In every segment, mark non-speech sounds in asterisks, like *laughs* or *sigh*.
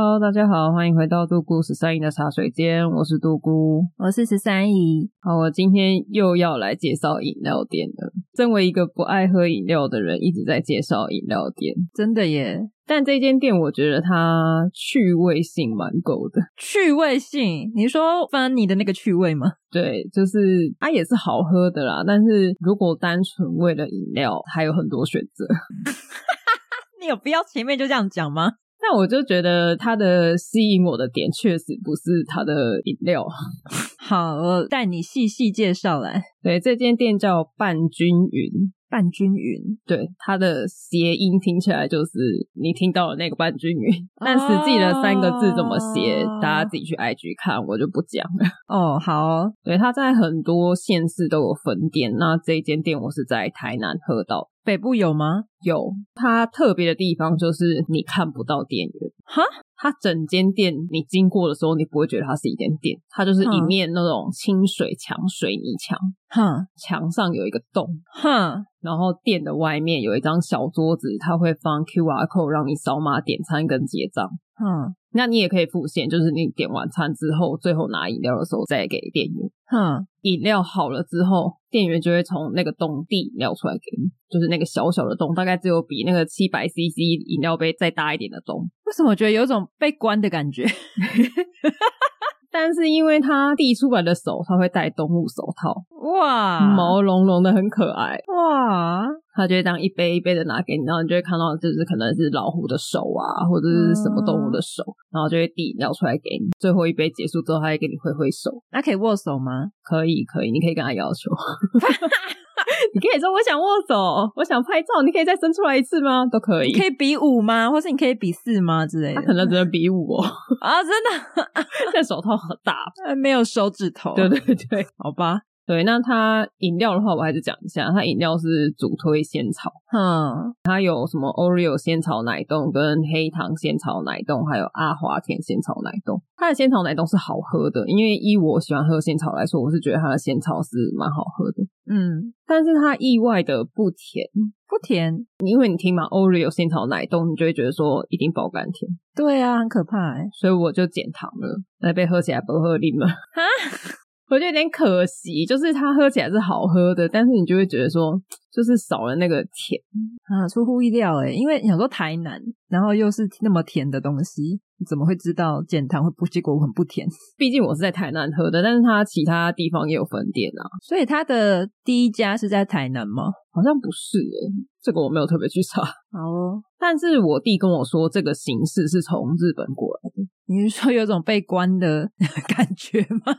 Hello，大家好，欢迎回到杜姑十三姨的茶水间，我是杜姑，我是十三姨。好，我今天又要来介绍饮料店了。身为一个不爱喝饮料的人，一直在介绍饮料店，真的耶。但这间店我觉得它趣味性蛮够的。趣味性？你说翻你的那个趣味吗？对，就是它也是好喝的啦。但是如果单纯为了饮料，还有很多选择。*laughs* 你有必要前面就这样讲吗？那我就觉得它的吸引我的点确实不是它的饮料。*laughs* 好，我带你细细介绍来。对，这间店叫半均匀。半均匀，对，它的谐音听起来就是你听到了那个半均匀，*laughs* 但实际的三个字怎么写，哦、大家自己去 IG 看，我就不讲了。哦，好，对，它在很多县市都有分店。那这间店我是在台南喝到，北部有吗？有。它特别的地方就是你看不到店员。哈？它整间店，你经过的时候，你不会觉得它是一间店，它就是一面那种清水墙、水泥墙，哼，墙上有一个洞，哼，然后店的外面有一张小桌子，它会放 QR code 让你扫码点餐跟结账，哼，那你也可以付现，就是你点完餐之后，最后拿饮料的时候再给店员，哼，饮料好了之后，店员就会从那个洞递饮料出来给你，就是那个小小的洞，大概只有比那个七百 CC 饮料杯再大一点的洞，为什么我觉得有种被关的感觉？*laughs* 但是因为他递出来的手，他会戴动物手套，哇，毛茸茸的，很可爱，哇，他就会这样一杯一杯的拿给你，然后你就会看到，就是可能是老虎的手啊，或者是什么动物的手，嗯、然后就会递饮料出来给你。最后一杯结束之后，他会给你挥挥手。那可以握手吗？可以，可以，你可以跟他要求。*laughs* *laughs* *laughs* *laughs* 你可以说我想握手，我想拍照，你可以再伸出来一次吗？都可以。可以比五吗？或是你可以比四吗？之类的。他可能只能比五哦。啊，真的？*laughs* 这手套好大，没有手指头。对对对，好吧。对，那它饮料的话，我还是讲一下，它饮料是主推仙草，嗯，它有什么 Oreo 仙草奶冻跟黑糖仙草奶冻，还有阿华田仙草奶冻。它的仙草奶冻是好喝的，因为依我喜欢喝仙草来说，我是觉得它的仙草是蛮好喝的，嗯，但是它意外的不甜，不甜，因为你听嘛，Oreo 仙草奶冻，你就会觉得说一定爆甘甜，对啊，很可怕哎，所以我就减糖了，那杯喝起来不喝啉了，哈。我觉得有点可惜，就是它喝起来是好喝的，但是你就会觉得说，就是少了那个甜啊，出乎意料诶，因为你想说台南，然后又是那么甜的东西，你怎么会知道减糖会不？结果很不甜。*laughs* 毕竟我是在台南喝的，但是它其他地方也有分店啊，所以它的第一家是在台南吗？好像不是诶，这个我没有特别去查。*laughs* 好哦，但是我弟跟我说，这个形式是从日本过来的。你是说有种被关的 *laughs* 感觉吗？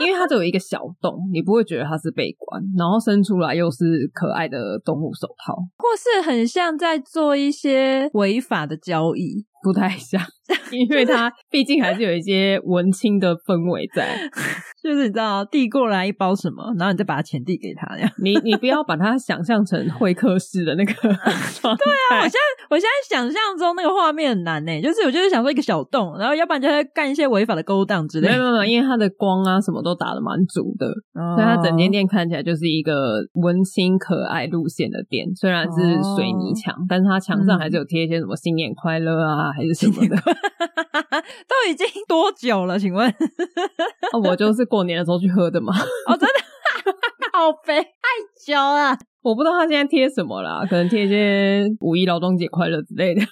因为它只有一个小洞，你不会觉得它是被关，然后伸出来又是可爱的动物手套，或是很像在做一些违法的交易。不太像，*laughs* 因为它毕竟还是有一些文青的氛围在，*laughs* 就是你知道递过来一包什么，然后你再把钱递给他，这样。你你不要把它想象成会客室的那个。*laughs* 对啊，我现在我现在想象中那个画面很难呢，就是我就是想说一个小洞，然后要不然就会干一些违法的勾当之类的。没有没有，因为它的光啊什么都打得蛮足的，哦、所以它整间店看起来就是一个温馨可爱路线的店。虽然是水泥墙，哦、但是它墙上还是有贴一些什么新年快乐啊。还是什么的，*laughs* 都已经多久了？请问，*laughs* 我就是过年的时候去喝的嘛。*laughs* 哦，真的，*laughs* 好肥，太久了。我不知道他现在贴什么啦，可能贴一些五一劳动节快乐之类的，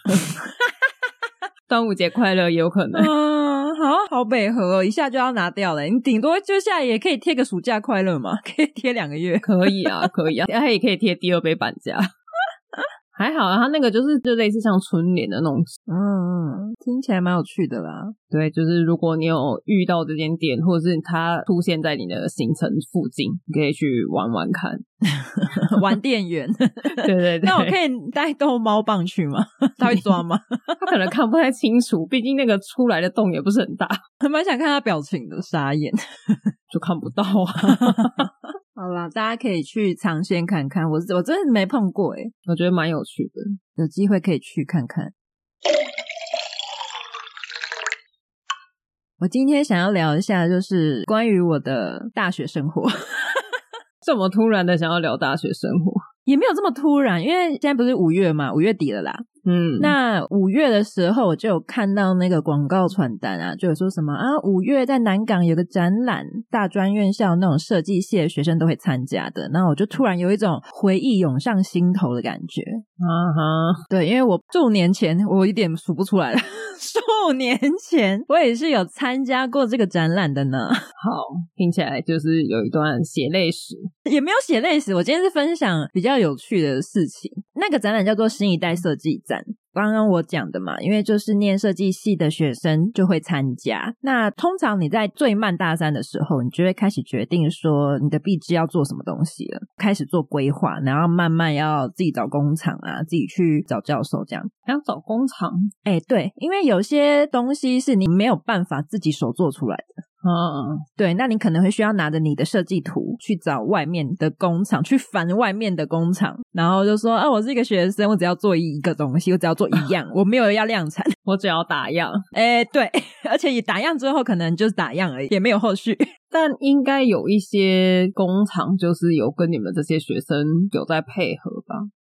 *laughs* 端午节快乐也有可能。嗯，好好北河哦，一下就要拿掉了。你顶多就下来也可以贴个暑假快乐嘛，可以贴两个月，可以啊，可以啊，他也可以贴第二杯板价。还好啊，它那个就是就类似像春联的那种，嗯嗯，听起来蛮有趣的啦。对，就是如果你有遇到这间店，或者是它出现在你的行程附近，你可以去玩玩看，*laughs* 玩店员。对对对，那我可以带逗猫棒去吗？他会抓吗？*laughs* 他可能看不太清楚，毕竟那个出来的洞也不是很大，还 *laughs* 蛮想看他表情的，傻眼就看不到啊。好啦，大家可以去尝鲜看看，我我真的没碰过诶，我觉得蛮有趣的，有机会可以去看看。我今天想要聊一下，就是关于我的大学生活。*laughs* 这么突然的想要聊大学生活，也没有这么突然，因为现在不是五月嘛，五月底了啦。嗯，那五月的时候，我就有看到那个广告传单啊，就有说什么啊，五月在南港有个展览，大专院校那种设计系的学生都会参加的。然后我就突然有一种回忆涌上心头的感觉。啊哈，对，因为我数年前我一点数不出来了，数年前 *laughs* 我也是有参加过这个展览的呢。好，听起来就是有一段血泪史，也没有血泪史。我今天是分享比较有趣的事情。那个展览叫做新一代设计展。刚刚我讲的嘛，因为就是念设计系的学生就会参加。那通常你在最慢大三的时候，你就会开始决定说你的毕制要做什么东西了，开始做规划，然后慢慢要自己找工厂啊，自己去找教授这样。还要找工厂？哎，对，因为有些东西是你没有办法自己手做出来的。嗯，对，那你可能会需要拿着你的设计图去找外面的工厂，去烦外面的工厂，然后就说啊，我是一个学生，我只要做一个东西，我只要做一样，*laughs* 我没有要量产，*laughs* 我只要打样。哎，对，*laughs* 而且你打样之后可能就是打样而已，也没有后续。但应该有一些工厂，就是有跟你们这些学生有在配合吧？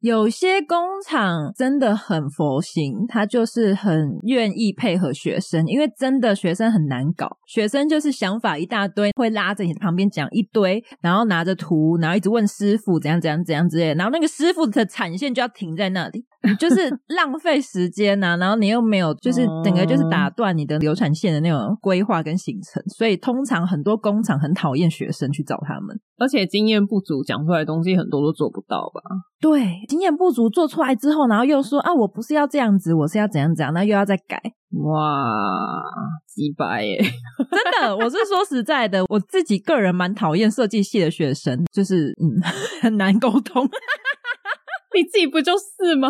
有些工厂真的很佛心，他就是很愿意配合学生，因为真的学生很难搞，学生就是想法一大堆，会拉着你旁边讲一堆，然后拿着图，然后一直问师傅怎样怎样怎样之类，然后那个师傅的产线就要停在那里。你就是浪费时间呐、啊，然后你又没有，就是整个就是打断你的流产线的那种规划跟行程，所以通常很多工厂很讨厌学生去找他们，而且经验不足，讲出来的东西很多都做不到吧？对，经验不足做出来之后，然后又说啊，我不是要这样子，我是要怎样怎样，那又要再改，哇，几百耶！真的，我是说实在的，我自己个人蛮讨厌设计系的学生，就是嗯，*laughs* 很难沟通。你自己不就是吗？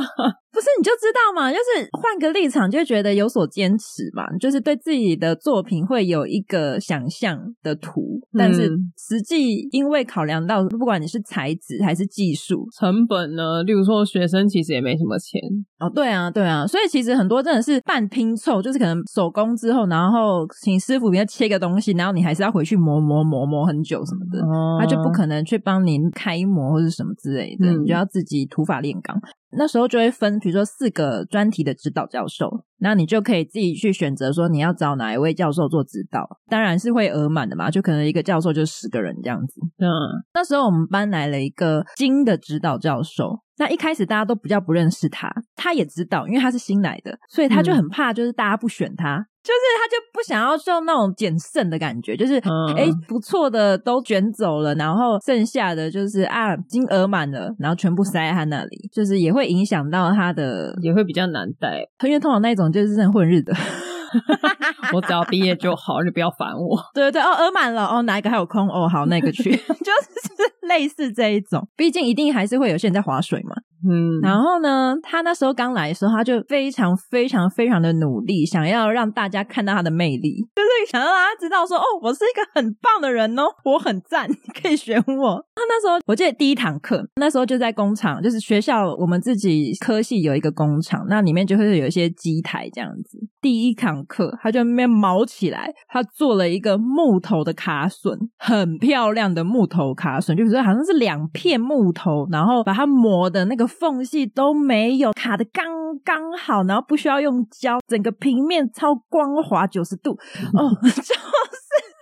不是，你就知道嘛，就是换个立场，就觉得有所坚持嘛，就是对自己的作品会有一个想象的图，但是实际因为考量到，不管你是材质还是技术成本呢，例如说学生其实也没什么钱。哦，对啊，对啊，所以其实很多真的是半拼凑，就是可能手工之后，然后请师傅给他切个东西，然后你还是要回去磨磨磨磨很久什么的，哦、他就不可能去帮您开模或者什么之类的，嗯、你就要自己土法炼钢。那时候就会分，比如说四个专题的指导教授，那你就可以自己去选择说你要找哪一位教授做指导，当然是会额满的嘛，就可能一个教授就十个人这样子。嗯，那时候我们班来了一个新的指导教授。那一开始大家都比较不认识他，他也知道，因为他是新来的，所以他就很怕，就是大家不选他，嗯、就是他就不想要受那种捡剩的感觉，就是哎、不错的都卷走了，然后剩下的就是啊金额满了，然后全部塞在他那里，就是也会影响到他的，也会比较难带，因为通常那种就是很混日的。*laughs* *laughs* 我只要毕业就好，你不要烦我。对对对，哦，额满了，哦，哪一个还有空？哦，好，那个去，*laughs* 就是类似这一种。毕竟一定还是会有些人在划水嘛。嗯，然后呢，他那时候刚来的时候，他就非常非常非常的努力，想要让大家看到他的魅力，就是想要让大家知道说，哦，我是一个很棒的人哦，我很赞，*laughs* 可以选我。他那时候我记得第一堂课，那时候就在工厂，就是学校我们自己科系有一个工厂，那里面就会有一些机台这样子。第一堂课，他就那边毛起来，他做了一个木头的卡榫，很漂亮的木头卡榫，就是说好像是两片木头，然后把它磨的那个。缝隙都没有，卡的刚刚好，然后不需要用胶，整个平面超光滑，九十度 *laughs* 哦，就是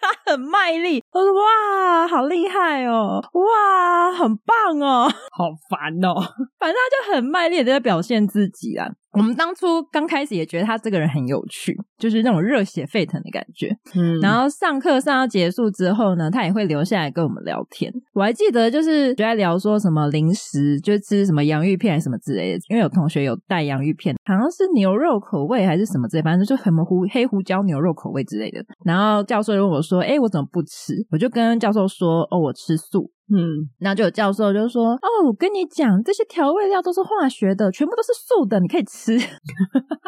他很卖力。我说哇，好厉害哦，哇，很棒哦，好烦哦，反正他就很卖力的在表现自己啊。我们当初刚开始也觉得他这个人很有趣，就是那种热血沸腾的感觉。嗯，然后上课上到结束之后呢，他也会留下来跟我们聊天。我还记得就是就在聊说什么零食，就吃什么洋芋片还是什么之类的，因为有同学有带洋芋片，好像是牛肉口味还是什么之类，反正就很糊黑胡椒牛肉口味之类的。然后教授就问我说：“哎，我怎么不吃？”我就跟教授说：“哦，我吃素。”嗯，然后就有教授就说：“哦，我跟你讲，这些调味料都是化学的，全部都是素的，你可以吃。”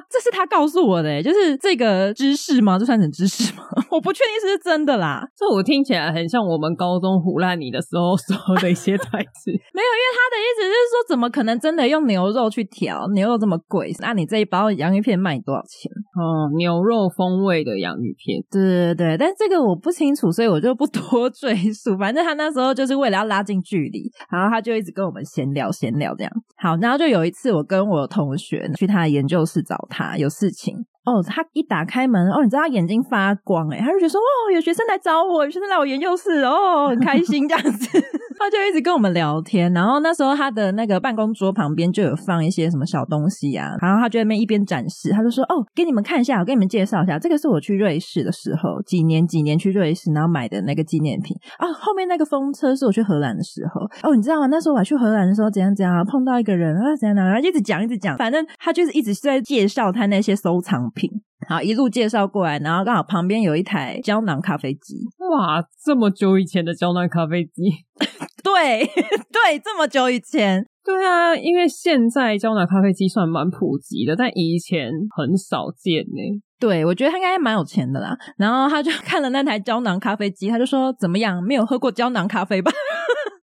这是他告诉我的，就是这个知识吗？这算成知识吗？*laughs* 我不确定是不是真的啦。这我听起来很像我们高中唬烂你的时候 *laughs* 说的一些台词。没有，因为他的意思就是说，怎么可能真的用牛肉去调？牛肉这么贵，那你这一包洋芋片卖多少钱？哦，牛肉风味的洋芋片。对对对，但这个我不清楚，所以我就不多 *laughs* 赘述。反正他那时候就是为为了要拉近距离，然后他就一直跟我们闲聊闲聊这样。好，然后就有一次，我跟我同学去他的研究室找他，有事情。哦，他一打开门，哦，你知道他眼睛发光诶，他就觉得说，哦，有学生来找我，有学生来我研究室，哦，很开心这样子，*laughs* 他就一直跟我们聊天。然后那时候他的那个办公桌旁边就有放一些什么小东西啊，然后他就在那边一边展示，他就说，哦，给你们看一下，我给你们介绍一下，这个是我去瑞士的时候，几年几年去瑞士然后买的那个纪念品啊。后面那个风车是我去荷兰的时候，哦，你知道吗？那时候我去荷兰的时候怎样怎样，碰到一个人啊，怎样怎样，然后一直讲一直讲，反正他就是一直在介绍他那些收藏品。好，一路介绍过来，然后刚好旁边有一台胶囊咖啡机。哇，这么久以前的胶囊咖啡机？*laughs* 对 *laughs* 对，这么久以前。对啊，因为现在胶囊咖啡机算蛮普及的，但以前很少见呢。对，我觉得他应该蛮有钱的啦。然后他就 *laughs* 看了那台胶囊咖啡机，他就说：“怎么样？没有喝过胶囊咖啡吧？”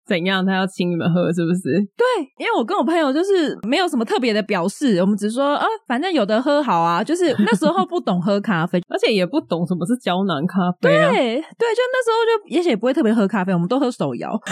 怎样？他要请你们喝是不是？对，因为我跟我朋友就是没有什么特别的表示，我们只是说啊，反正有的喝好啊。就是那时候不懂喝咖啡，*laughs* 而且也不懂什么是胶囊咖啡啊。对对，就那时候就也许也不会特别喝咖啡，我们都喝手摇，*laughs*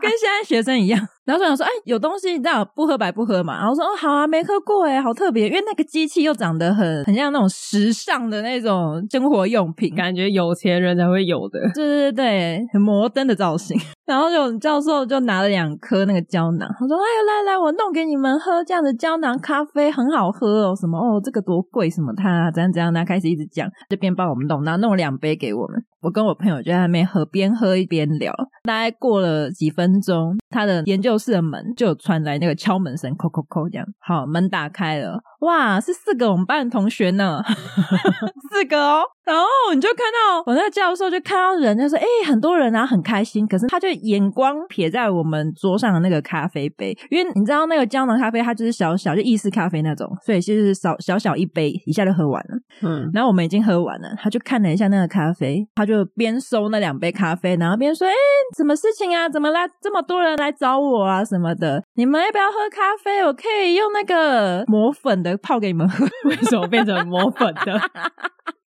跟现在学生一样。然后就想说，哎，有东西你知道不喝白不喝嘛。然后说，哦，好啊，没喝过哎，好特别，因为那个机器又长得很很像那种时尚的那种生活用品，感觉有钱人才会有的。*laughs* 对对对，很摩登的造型。*laughs* 然后就教授就拿了两颗那个胶囊，他说：“哎呀，来来，我弄给你们喝，这样的胶囊咖啡很好喝哦，什么哦，这个多贵，什么他怎样怎样，他开始一直讲，这边帮我们弄，然后弄了两杯给我们。我跟我朋友就在那边喝，边喝一边聊。大概过了几分钟，他的研究教室的门就传来那个敲门声，叩叩叩，这样。好，门打开了。”哇，是四个我们班的同学呢，*laughs* 四个哦。然后你就看到我那个教授就看到人，他说：“哎、欸，很多人啊，很开心。”可是他就眼光瞥在我们桌上的那个咖啡杯，因为你知道那个胶囊咖啡它就是小小就意式咖啡那种，所以就是小小小一杯一下就喝完了。嗯，然后我们已经喝完了，他就看了一下那个咖啡，他就边收那两杯咖啡，然后边说：“哎、欸，什么事情啊？怎么来这么多人来找我啊？什么的？你们要不要喝咖啡？我可以用那个磨粉的。”泡给你们喝，*laughs* 为什么变成磨粉的？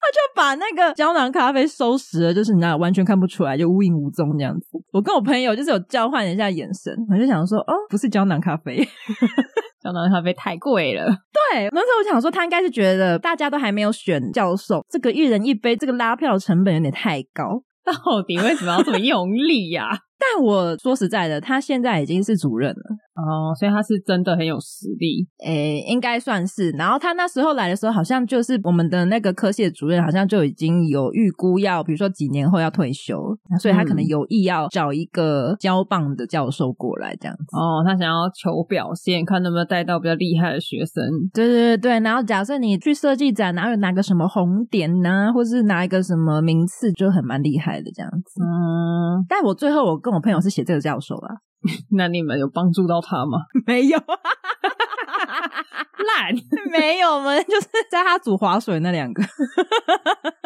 他就把那个胶囊咖啡收拾了，就是你知道完全看不出来，就无影无踪这样子。我跟我朋友就是有交换一下眼神，我就想说，哦，不是胶囊咖啡，*laughs* 胶囊咖啡太贵了。对，那时候我想说，他应该是觉得大家都还没有选教授，这个一人一杯，这个拉票成本有点太高。到底为什么要这么用力呀、啊？*laughs* 但我说实在的，他现在已经是主任了哦，所以他是真的很有实力，诶，应该算是。然后他那时候来的时候，好像就是我们的那个科系的主任，好像就已经有预估要，比如说几年后要退休，所以他可能有意要找一个交棒的教授过来这样子。哦，他想要求表现，看能不能带到比较厉害的学生。对对对对。然后假设你去设计展，然后有拿个什么红点呐，或是拿一个什么名次，就很蛮厉害的这样子。嗯，但我最后我跟我朋友是写这个教授啊，*laughs* 那你们有帮助到他吗？*laughs* 没有，*laughs* 烂，没有，我们就是在他煮划水那两个，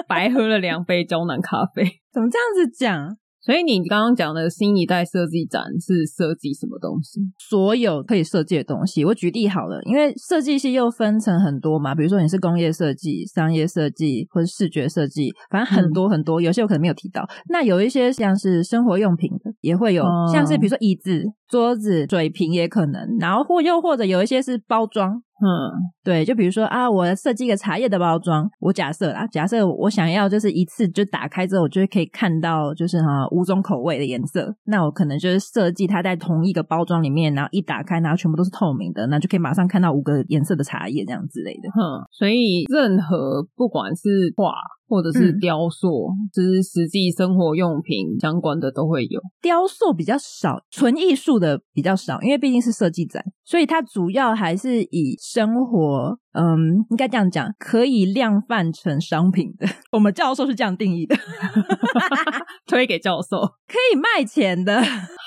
白喝了两杯胶囊咖啡，怎么这样子讲？所以你刚刚讲的新一代设计展是设计什么东西？所有可以设计的东西。我举例好了，因为设计系又分成很多嘛，比如说你是工业设计、商业设计或者视觉设计，反正很多很多。嗯、有些我可能没有提到。那有一些像是生活用品的，也会有，哦、像是比如说椅子、桌子、水瓶也可能。然后或又或者有一些是包装。嗯，对，就比如说啊，我设计一个茶叶的包装，我假设啊，假设我想要就是一次就打开之后，我就可以看到就是哈、啊、五种口味的颜色，那我可能就是设计它在同一个包装里面，然后一打开，然后全部都是透明的，那就可以马上看到五个颜色的茶叶这样之类的。哼，所以任何不管是画。或者是雕塑，嗯、就是实际生活用品相关的都会有。雕塑比较少，纯艺术的比较少，因为毕竟是设计展，所以它主要还是以生活，嗯，应该这样讲，可以量贩成商品的。*laughs* 我们教授是这样定义的，*laughs* 推给教授，可以卖钱的。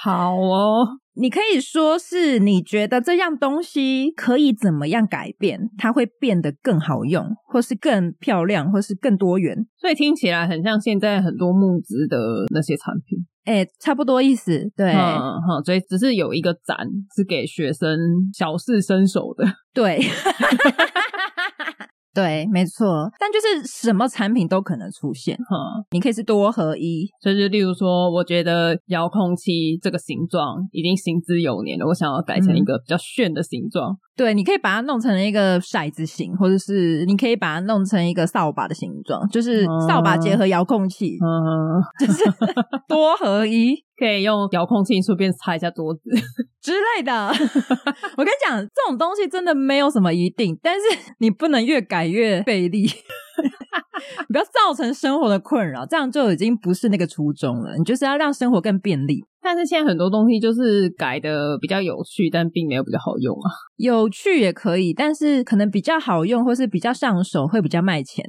好哦。你可以说是你觉得这样东西可以怎么样改变，它会变得更好用，或是更漂亮，或是更多元。所以听起来很像现在很多募资的那些产品，哎，差不多意思。对，嗯，好，所以只是有一个展是给学生小试身手的。对。*laughs* 对，没错，但就是什么产品都可能出现，哈、嗯，你可以是多合一，就是例如说，我觉得遥控器这个形状已经行之有年了，我想要改成一个比较炫的形状。嗯、对，你可以把它弄成一个骰子形，或者是你可以把它弄成一个扫把的形状，就是扫把结合遥控器，嗯，就是 *laughs* 多合一。可以用遥控器顺便擦一下桌子 *laughs* 之类的。*laughs* 我跟你讲，这种东西真的没有什么一定，但是你不能越改越费力，不要造成生活的困扰，这样就已经不是那个初衷了。你就是要让生活更便利。但是现在很多东西就是改的比较有趣，但并没有比较好用啊。*laughs* 有趣也可以，但是可能比较好用或是比较上手，会比较卖钱。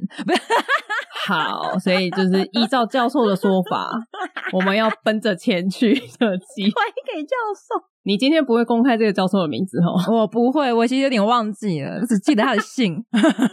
好，所以就是依照教授的说法，我们要奔着钱去设计。欢迎给教授。你今天不会公开这个教授的名字哦？我不会，我其实有点忘记了，我只记得他的姓。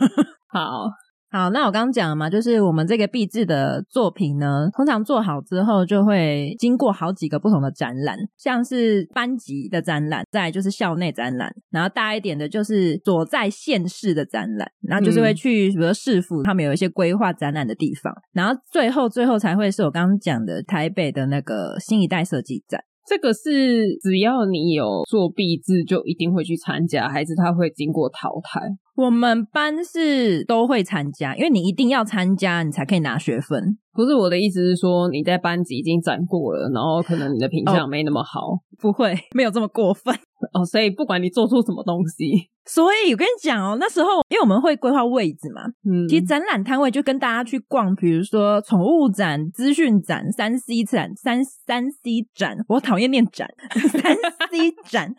*laughs* 好。好，那我刚刚讲了嘛，就是我们这个毕制的作品呢，通常做好之后就会经过好几个不同的展览，像是班级的展览，再来就是校内展览，然后大一点的就是所在县市的展览，然后就是会去比如说市府他们有一些规划展览的地方，然后最后最后才会是我刚刚讲的台北的那个新一代设计展。这个是只要你有作弊制就一定会去参加，还是他会经过淘汰？我们班是都会参加，因为你一定要参加，你才可以拿学分。不是我的意思是说你在班级已经展过了，然后可能你的品相没那么好。哦，不会，没有这么过分哦。所以不管你做出什么东西。所以我跟你讲哦，那时候因为我们会规划位置嘛，嗯，其实展览摊位就跟大家去逛，比如说宠物展、资讯展、三 C 展、三三 C 展，我讨厌念展，*laughs* 三 C 展，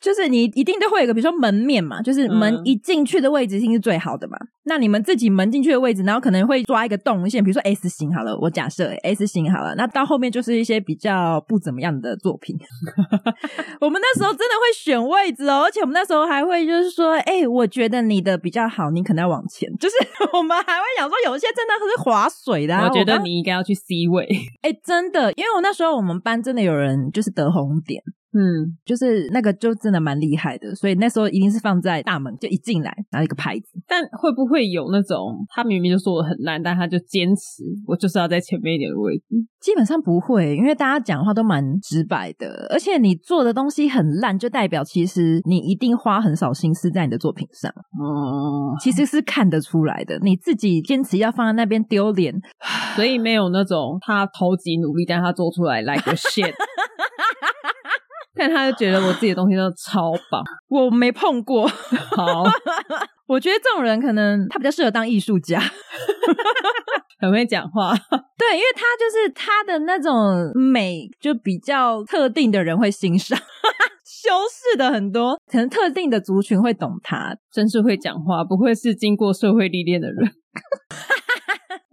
就是你一定都会有一个，比如说门面嘛，就是门一进去的位置一定是最好的嘛。嗯、那你们自己门进去的位置，然后可能会抓一个动线，比如说 S 型好了，我假设 S 型好了，那到后面就是一些比较不怎么样的作品。*laughs* 我们那时候真的会选位置哦，而且我们那时候还会。就是说，哎、欸，我觉得你的比较好，你可能要往前。就是 *laughs* 我们还会讲说，有一些真的是划水的、啊。我觉得你应该要去 C 位。哎、欸，真的，因为我那时候我们班真的有人就是得红点。嗯，就是那个就真的蛮厉害的，所以那时候一定是放在大门，就一进来拿一个牌子。但会不会有那种他明明就做的很烂，但他就坚持我就是要在前面一点的位置？基本上不会，因为大家讲话都蛮直白的，而且你做的东西很烂，就代表其实你一定花很少心思在你的作品上。哦、嗯，其实是看得出来的，你自己坚持要放在那边丢脸，所以没有那种他超级努力，但他做出来 like shit。*laughs* 但他就觉得我自己的东西都超棒，*laughs* 我没碰过。好，*laughs* 我觉得这种人可能他比较适合当艺术家，*laughs* 很会讲话。对，因为他就是他的那种美，就比较特定的人会欣赏，修饰的很多，可能特定的族群会懂他，真是会讲话，不愧是经过社会历练的人。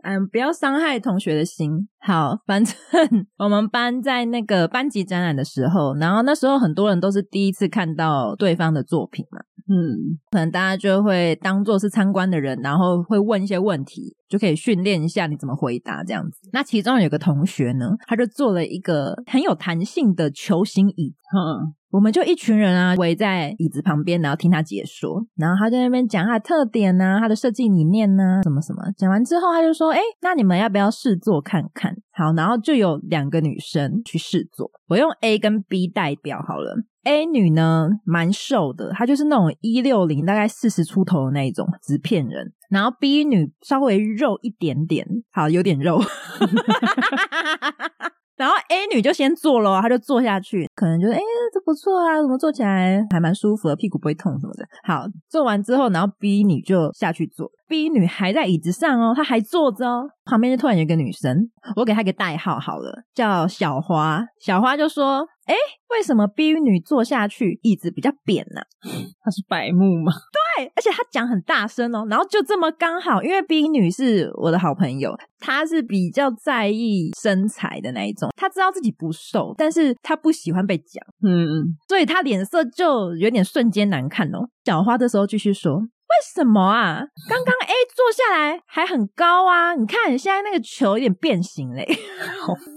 嗯，不要伤害同学的心。好，反正 *laughs* 我们班在那个班级展览的时候，然后那时候很多人都是第一次看到对方的作品嘛，嗯，可能大家就会当做是参观的人，然后会问一些问题，就可以训练一下你怎么回答这样子。那其中有个同学呢，他就做了一个很有弹性的球形椅子，嗯。我们就一群人啊，围在椅子旁边，然后听他解说。然后他在那边讲他的特点呐、啊，他的设计理念呐、啊，什么什么。讲完之后，他就说：“哎，那你们要不要试做看看？”好，然后就有两个女生去试做。我用 A 跟 B 代表好了。A 女呢，蛮瘦的，她就是那种一六零，大概四十出头的那一种，纸片人。然后 B 女稍微肉一点点，好，有点肉。*laughs* 然后 A 女就先坐了，她就坐下去，可能觉得哎，这不错啊，怎么坐起来还蛮舒服的，屁股不会痛什么的。好，坐完之后，然后 B 女就下去坐，B 女还在椅子上哦，她还坐着哦，旁边就突然有一个女生，我给她一个代号好了，叫小花。小花就说。哎，为什么 B 女坐下去椅子比较扁呢？*laughs* 她是白目吗？对，而且他讲很大声哦，然后就这么刚好，因为 B 女是我的好朋友，她是比较在意身材的那一种，她知道自己不瘦，但是她不喜欢被讲，嗯嗯，所以她脸色就有点瞬间难看哦。小花这时候继续说。为什么啊？刚刚 A 坐下来还很高啊！你看现在那个球有点变形嘞，*laughs* 好烦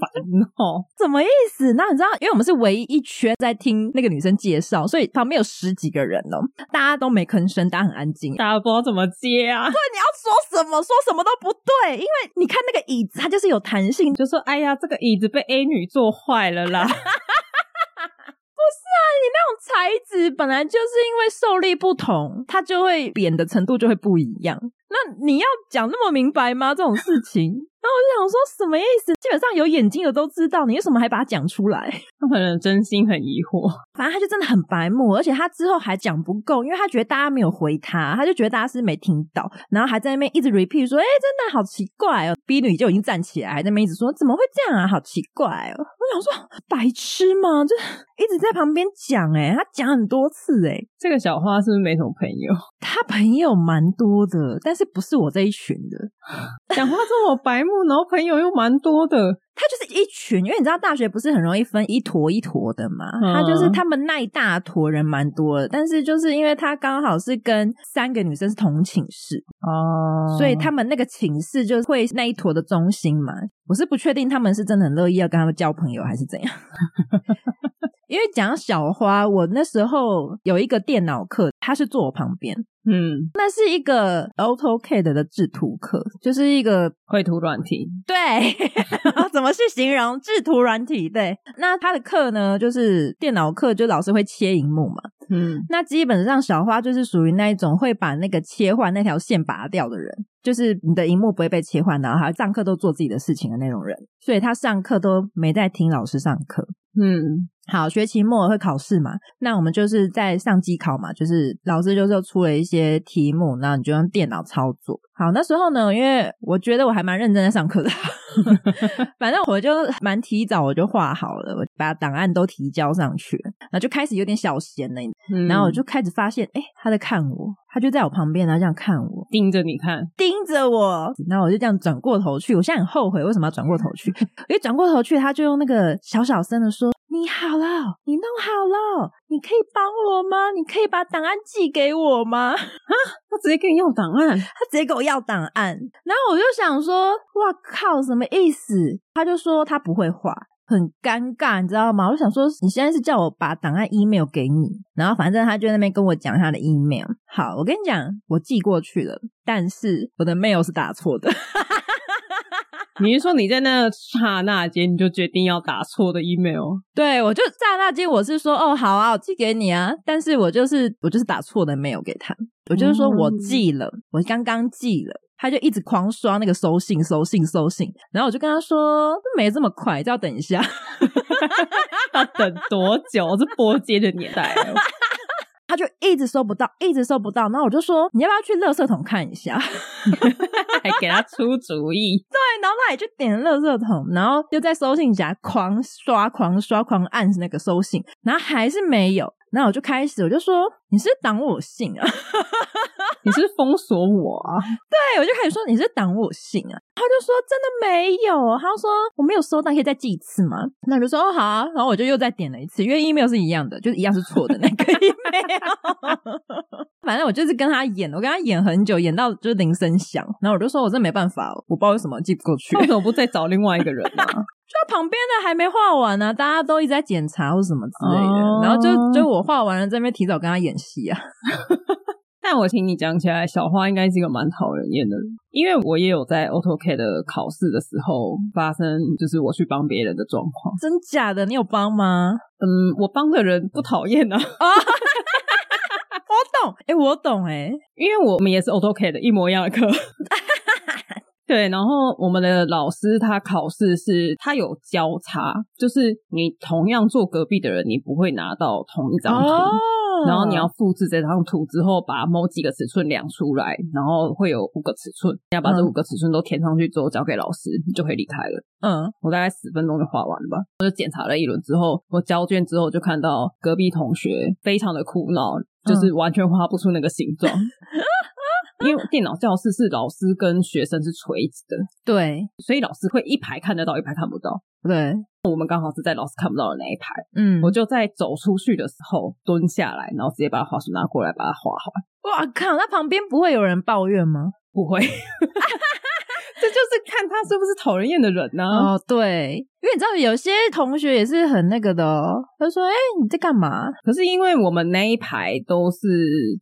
哦！什么意思？那你知道，因为我们是唯一一圈在听那个女生介绍，所以旁边有十几个人哦，大家都没吭声，大家很安静，大家不知道怎么接啊。对，你要说什么，说什么都不对，因为你看那个椅子，它就是有弹性，就说：“哎呀，这个椅子被 A 女坐坏了啦。*laughs* ”不是啊，你那种材质本来就是因为受力不同，它就会扁的程度就会不一样。那你要讲那么明白吗？这种事情？*laughs* 然后我就想说，什么意思？基本上有眼睛的都知道，你为什么还把它讲出来？他可能真心很疑惑。反正他就真的很白目，而且他之后还讲不够，因为他觉得大家没有回他，他就觉得大家是没听到，然后还在那边一直 repeat 说：“哎、欸，真的好奇怪哦。”B 女就已经站起来，还在那边一直说：“怎么会这样啊？好奇怪哦！”我想说，白痴吗？就一直在旁边讲，哎，他讲很多次，哎，这个小花是不是没什么朋友？他朋友蛮多的，但是不是我这一群的。*laughs* 讲话这么白目。然后朋友又蛮多的，他就是一群，因为你知道大学不是很容易分一坨一坨的嘛，嗯、他就是他们那一大坨人蛮多的，但是就是因为他刚好是跟三个女生是同寝室哦，所以他们那个寝室就会那一坨的中心嘛。我是不确定他们是真的很乐意要跟他们交朋友还是怎样。*laughs* 因为讲小花，我那时候有一个电脑课，他是坐我旁边。嗯，那是一个 AutoCAD 的制图课，就是一个绘图软体。对，*laughs* 怎么去形容制图软体？对，那他的课呢，就是电脑课，就老师会切荧幕嘛。嗯，那基本上小花就是属于那一种会把那个切换那条线拔掉的人，就是你的荧幕不会被切换，然后他上课都做自己的事情的那种人，所以他上课都没在听老师上课。嗯。好，学期末会考试嘛？那我们就是在上机考嘛，就是老师就是出了一些题目，然后你就用电脑操作。好，那时候呢，因为我觉得我还蛮认真在上课的，*laughs* 反正我就蛮提早我就画好了，我把档案都提交上去，然后就开始有点小闲了，嗯、然后我就开始发现，哎，他在看我，他就在我旁边，然后这样看我，盯着你看，盯着我，然后我就这样转过头去，我现在很后悔为什么要转过头去，*laughs* 因为转过头去，他就用那个小小声的说：“你好了，你弄好了，你可以帮我吗？你可以把档案寄给我吗？”啊，*laughs* 他直接给你要档案，他直接给我。要档案，然后我就想说，哇靠，什么意思？他就说他不会画，很尴尬，你知道吗？我想说，你现在是叫我把档案 email 给你，然后反正他就在那边跟我讲他的 email。好，我跟你讲，我寄过去了，但是我的 mail 是打错的。*laughs* 你是说你在那刹那间你就决定要打错的 email？对，我就刹那间我是说，哦，好啊，我寄给你啊，但是我就是我就是打错的 mail 给他。我就是说我寄了，嗯、我刚刚寄了，他就一直狂刷那个收信、收信、收信，然后我就跟他说没这么快，就要等一下。*laughs* 要等多久？这波接的年代。他就一直收不到，一直收不到，然后我就说你要不要去垃圾桶看一下？*laughs* 还给他出主意。*laughs* 对，然后他也去点了垃圾桶，然后就在收信夹狂刷、狂刷、狂按那个收信，然后还是没有。那我就开始，我就说你是挡我信啊，*laughs* 你是封锁我啊？*laughs* 对，我就开始说你是挡我信啊。他就说真的没有，他说我没有收到，可以再寄一次吗？那我就说哦好啊，然后我就又再点了一次，因为 email 是一样的，就是一样是错的那个 email。*laughs* 反正我就是跟他演，我跟他演很久，演到就是铃声响，然后我就说我真没办法，我不知道为什么寄不过去，为什么不再找另外一个人呢、啊？就旁边的还没画完呢、啊，大家都一直在检查或什么之类的，哦、然后就就我画完了，在那边提早跟他演戏啊。*laughs* 但我听你讲起来，小花应该是一个蛮讨人厌的人，因为我也有在 AutoCAD 的考试的时候发生，就是我去帮别人的状况。真假的？你有帮吗？嗯，我帮的人不讨厌啊。我懂，哎、欸，我懂、欸，哎，因为我们也是 AutoCAD 的一模一样的课。*laughs* 对，然后我们的老师他考试是，他有交叉，就是你同样坐隔壁的人，你不会拿到同一张图。哦然后你要复制这张图之后，把某几个尺寸量出来，然后会有五个尺寸，你要把这五个尺寸都填上去之后交给老师，你就可以离开了。嗯，我大概十分钟就画完了吧。我就检查了一轮之后，我交卷之后就看到隔壁同学非常的苦恼，就是完全画不出那个形状，嗯、因为电脑教室是老师跟学生是垂直的，对，所以老师会一排看得到，一排看不到，对。我们刚好是在老师看不到的那一排，嗯，我就在走出去的时候蹲下来，然后直接把滑鼠拿过来把它画好。哇靠！那旁边不会有人抱怨吗？不会，*laughs* 这就是看他是不是讨人厌的人呢、啊？哦，对。因为你知道有些同学也是很那个的，哦，他说：“哎、欸，你在干嘛？”可是因为我们那一排都是，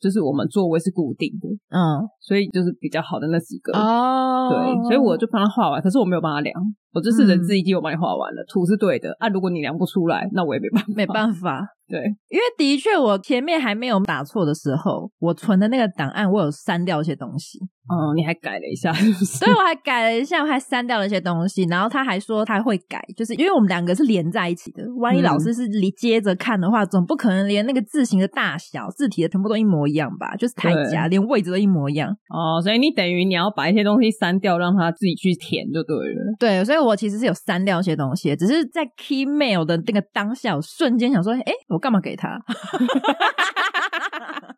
就是我们座位是固定的，嗯，所以就是比较好的那几个哦，对，所以我就帮他画完。可是我没有帮他量，我就是人字已经我帮你画完了，图是对的啊。如果你量不出来，那我也没办法，没办法。对，因为的确我前面还没有打错的时候，我存的那个档案我有删掉一些东西。哦，你还改了一下是不是？*laughs* 所以我还改了一下，我还删掉了一些东西。然后他还说他会改。就是因为我们两个是连在一起的，万一老师是离接着看的话，嗯、总不可能连那个字形的大小、字体的全部都一模一样吧？就是太假，连位置都一模一样。哦，所以你等于你要把一些东西删掉，让他自己去填就对了。对，所以我其实是有删掉一些东西，只是在 key mail 的那个当下，我瞬间想说，哎，我干嘛给他？*laughs*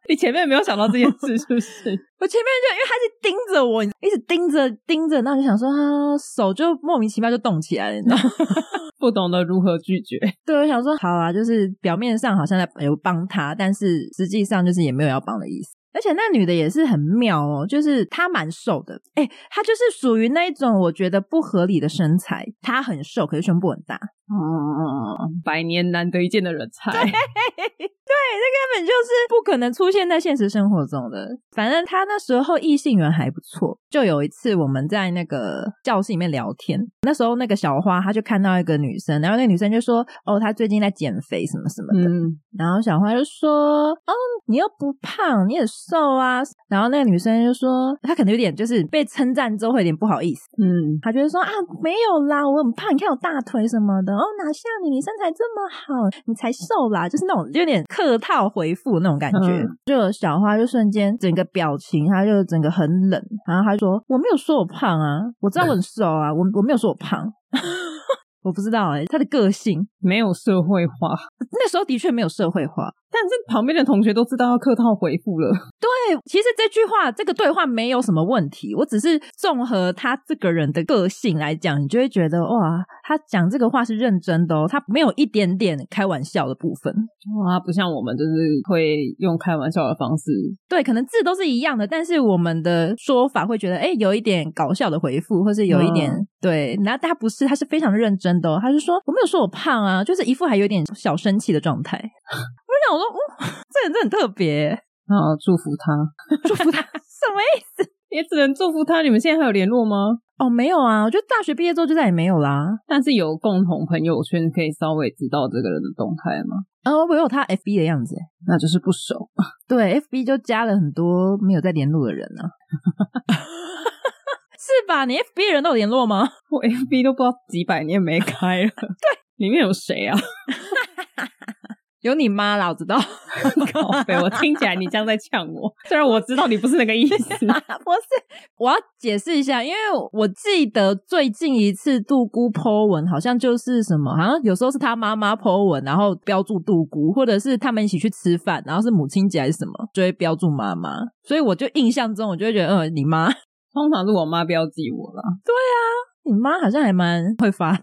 你前面没有想到这件事是不是？*laughs* 我前面就因为他是盯着我，一直盯着盯着，那就想说他手就莫名其妙就动起来了，你知道吗？*laughs* *laughs* 不懂得如何拒绝。对，我想说好啊，就是表面上好像在有帮他，但是实际上就是也没有要帮的意思。而且那女的也是很妙哦，就是她蛮瘦的，诶她就是属于那一种我觉得不合理的身材，她很瘦，可是胸部很大。嗯，百年难得一见的人才，*laughs* 对，对，这根本就是不可能出现在现实生活中的。反正他那时候异性缘还不错。就有一次我们在那个教室里面聊天，那时候那个小花她就看到一个女生，然后那个女生就说：“哦，她最近在减肥什么什么的。嗯”然后小花就说：“哦，你又不胖，你也瘦啊。”然后那个女生就说：“她可能有点就是被称赞之后会有点不好意思。”嗯，她觉得说：“啊，没有啦，我很胖，你看我大腿什么的。”哦，哪像你？你身材这么好，你才瘦啦！就是那种有点客套回复那种感觉。嗯、就小花就瞬间整个表情，她就整个很冷。然后她说：“我没有说我胖啊，我知道我很瘦啊，我我没有说我胖。*laughs* ”我不知道哎、欸，她的个性没有社会化。*laughs* 那时候的确没有社会化。但是旁边的同学都知道要客套回复了。对，其实这句话这个对话没有什么问题。我只是综合他这个人的个性来讲，你就会觉得哇，他讲这个话是认真的哦，他没有一点点开玩笑的部分。哇，不像我们就是会用开玩笑的方式。对，可能字都是一样的，但是我们的说法会觉得，哎，有一点搞笑的回复，或是有一点、嗯、对。然后他不是，他是非常认真的哦。他是说，我没有说我胖啊，就是一副还有点小生气的状态。我说，哦，*laughs* 这人真的很特别啊！祝福他，*laughs* 祝福他，*laughs* 什么意思？也只能祝福他。你们现在还有联络吗？哦，没有啊。我觉得大学毕业之后就再也没有啦。但是有共同朋友圈，可以稍微知道这个人的动态吗？哦，我有他 FB 的样子，那就是不熟。对，FB 就加了很多没有在联络的人啊。是吧？你 FB 人都有联络吗？我 FB 都不知道几百年没开了。对，里面有谁啊？有你妈啦，我知道。靠北，我听起来你这样在呛我，*laughs* 虽然我知道你不是那个意思。*laughs* 不是，我要解释一下，因为我记得最近一次杜姑 po 文，好像就是什么，好像有时候是他妈妈 po 文，然后标注杜姑，或者是他们一起去吃饭，然后是母亲节还是什么，就会标注妈妈。所以我就印象中，我就会觉得，嗯，你妈通常是我妈标记我了。对啊，你妈好像还蛮会发的。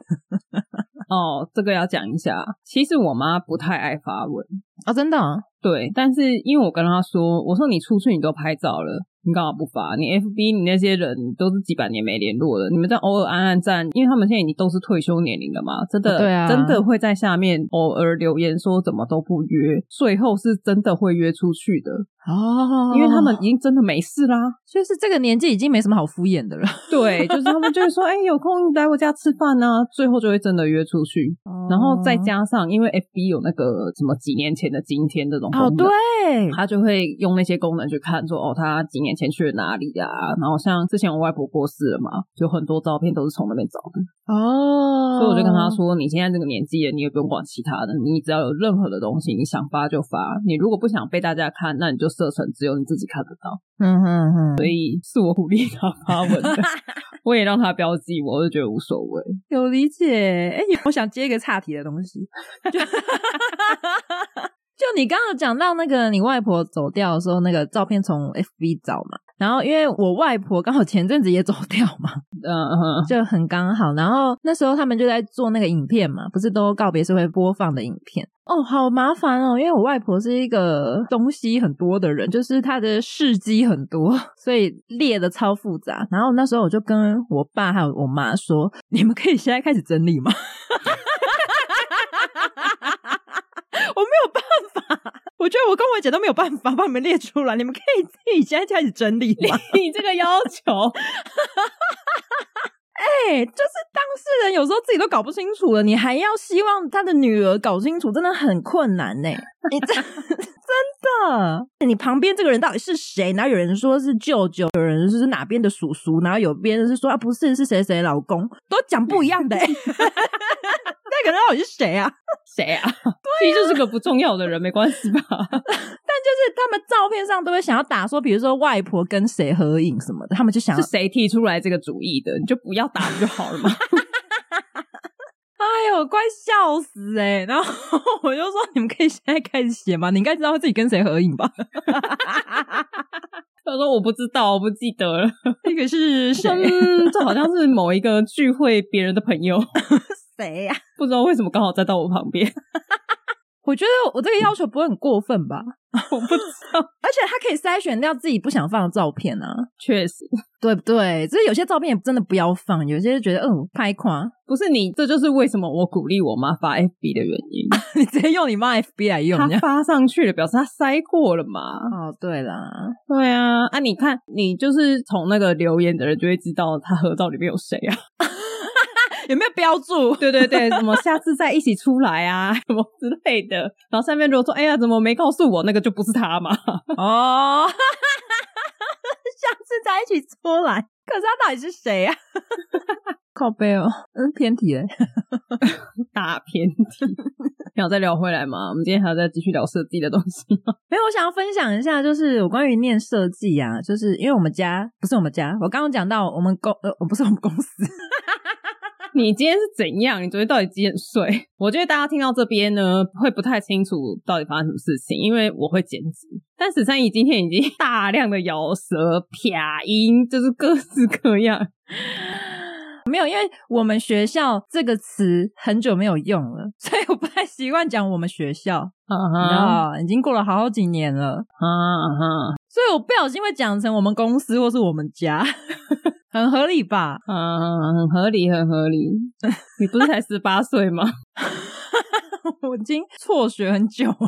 哦，这个要讲一下。其实我妈不太爱发文啊，真的啊。对，但是因为我跟她说，我说你出去你都拍照了，你干嘛不发？你 FB 你那些人都是几百年没联络了，你们在偶尔按按赞，因为他们现在已经都是退休年龄了嘛，真的，对啊，真的会在下面偶尔留言说怎么都不约，最后是真的会约出去的。哦，因为他们已经真的没事啦，就是这个年纪已经没什么好敷衍的了。对，就是他们就会说，*laughs* 哎、欸，有空来我家吃饭啊，*laughs* 最后就会真的约出去。哦、然后再加上，因为 FB 有那个什么几年前的今天这种功能，哦，对，他就会用那些功能去看说，哦，他几年前去了哪里啊？然后像之前我外婆过世了嘛，就很多照片都是从那边找的。哦，所以我就跟他说，你现在这个年纪了，你也不用管其他的，你只要有任何的东西，你想发就发。你如果不想被大家看，那你就。设成只有你自己看得到，嗯哼哼，所以是我鼓励他发文的，*laughs* 我也让他标记我，我就觉得无所谓，有理解。哎、欸，我想接一个岔题的东西，就，*laughs* 就你刚刚讲到那个你外婆走掉的时候，那个照片从 FB 找嘛。然后，因为我外婆刚好前阵子也走掉嘛，嗯，就很刚好。然后那时候他们就在做那个影片嘛，不是都告别式会播放的影片哦，好麻烦哦，因为我外婆是一个东西很多的人，就是她的事迹很多，所以列的超复杂。然后那时候我就跟我爸还有我妈说：“你们可以现在开始整理吗？” *laughs* 我没有办法。我觉得我跟我姐都没有办法把你们列出来，你们可以自己现在开始整理吗？*laughs* 你这个要求，*laughs* 哎、欸，就是当事人有时候自己都搞不清楚了，你还要希望他的女儿搞清楚，真的很困难呢。你这真的，你旁边这个人到底是谁？然后有人说是舅舅，有人说是哪边的叔叔，然后有边是说啊不是，是谁谁老公，都讲不一样的。那个人到底是谁啊？谁啊？其实就是个不重要的人，没关系吧？但就是他们照片上都会想要打说，比如说外婆跟谁合影什么的，他们就想是谁提出来这个主意的，你就不要打不就好了吗？*laughs* 哎呦，快笑死哎、欸！然后我就说，你们可以现在开始写吗？你应该知道自己跟谁合影吧？*laughs* 他说我不知道，我不记得了。*laughs* 那个是谁？嗯，这好像是某一个聚会别人的朋友。*laughs* 谁呀、啊？不知道为什么刚好站到我旁边。我觉得我这个要求不会很过分吧？我不知道。而且他可以筛选掉自己不想放的照片啊，确实，对不对？只是有些照片也真的不要放，有些就觉得嗯拍垮。*laughs* 不是你，这就是为什么我鼓励我妈发 FB 的原因。*laughs* 你直接用你妈 FB 来用，他发上去了，表示她塞过了嘛。哦，对啦，对啊，啊，你看，你就是从那个留言的人就会知道他合照里面有谁啊。*laughs* 有没有标注？对对对，什么下次再一起出来啊，什么之类的。然后下面如果说，哎呀，怎么没告诉我？那个就不是他嘛。哦，*laughs* 下次再一起出来，可是他到底是谁啊？*laughs* 靠背哦，嗯，偏题嘞，*laughs* 大偏题。想再聊回来吗？我们今天还要再继续聊设计的东西吗？没有，我想要分享一下，就是我关于念设计啊，就是因为我们家不是我们家，我刚刚讲到我们公呃，不是我们公司。你今天是怎样？你昨天到底几点睡？*laughs* 我觉得大家听到这边呢，会不太清楚到底发生什么事情，因为我会剪辑。但十三姨今天已经 *laughs* 大量的咬舌、撇音，就是各式各样。没有，因为我们学校这个词很久没有用了，*laughs* 所以我不太习惯讲我们学校。啊、uh huh.，已经过了好几年了。啊哈，所以我不小心会讲成我们公司或是我们家。很合理吧？嗯，很合理，很合理。你不是才十八岁吗？*laughs* 我已经辍学很久了，*laughs*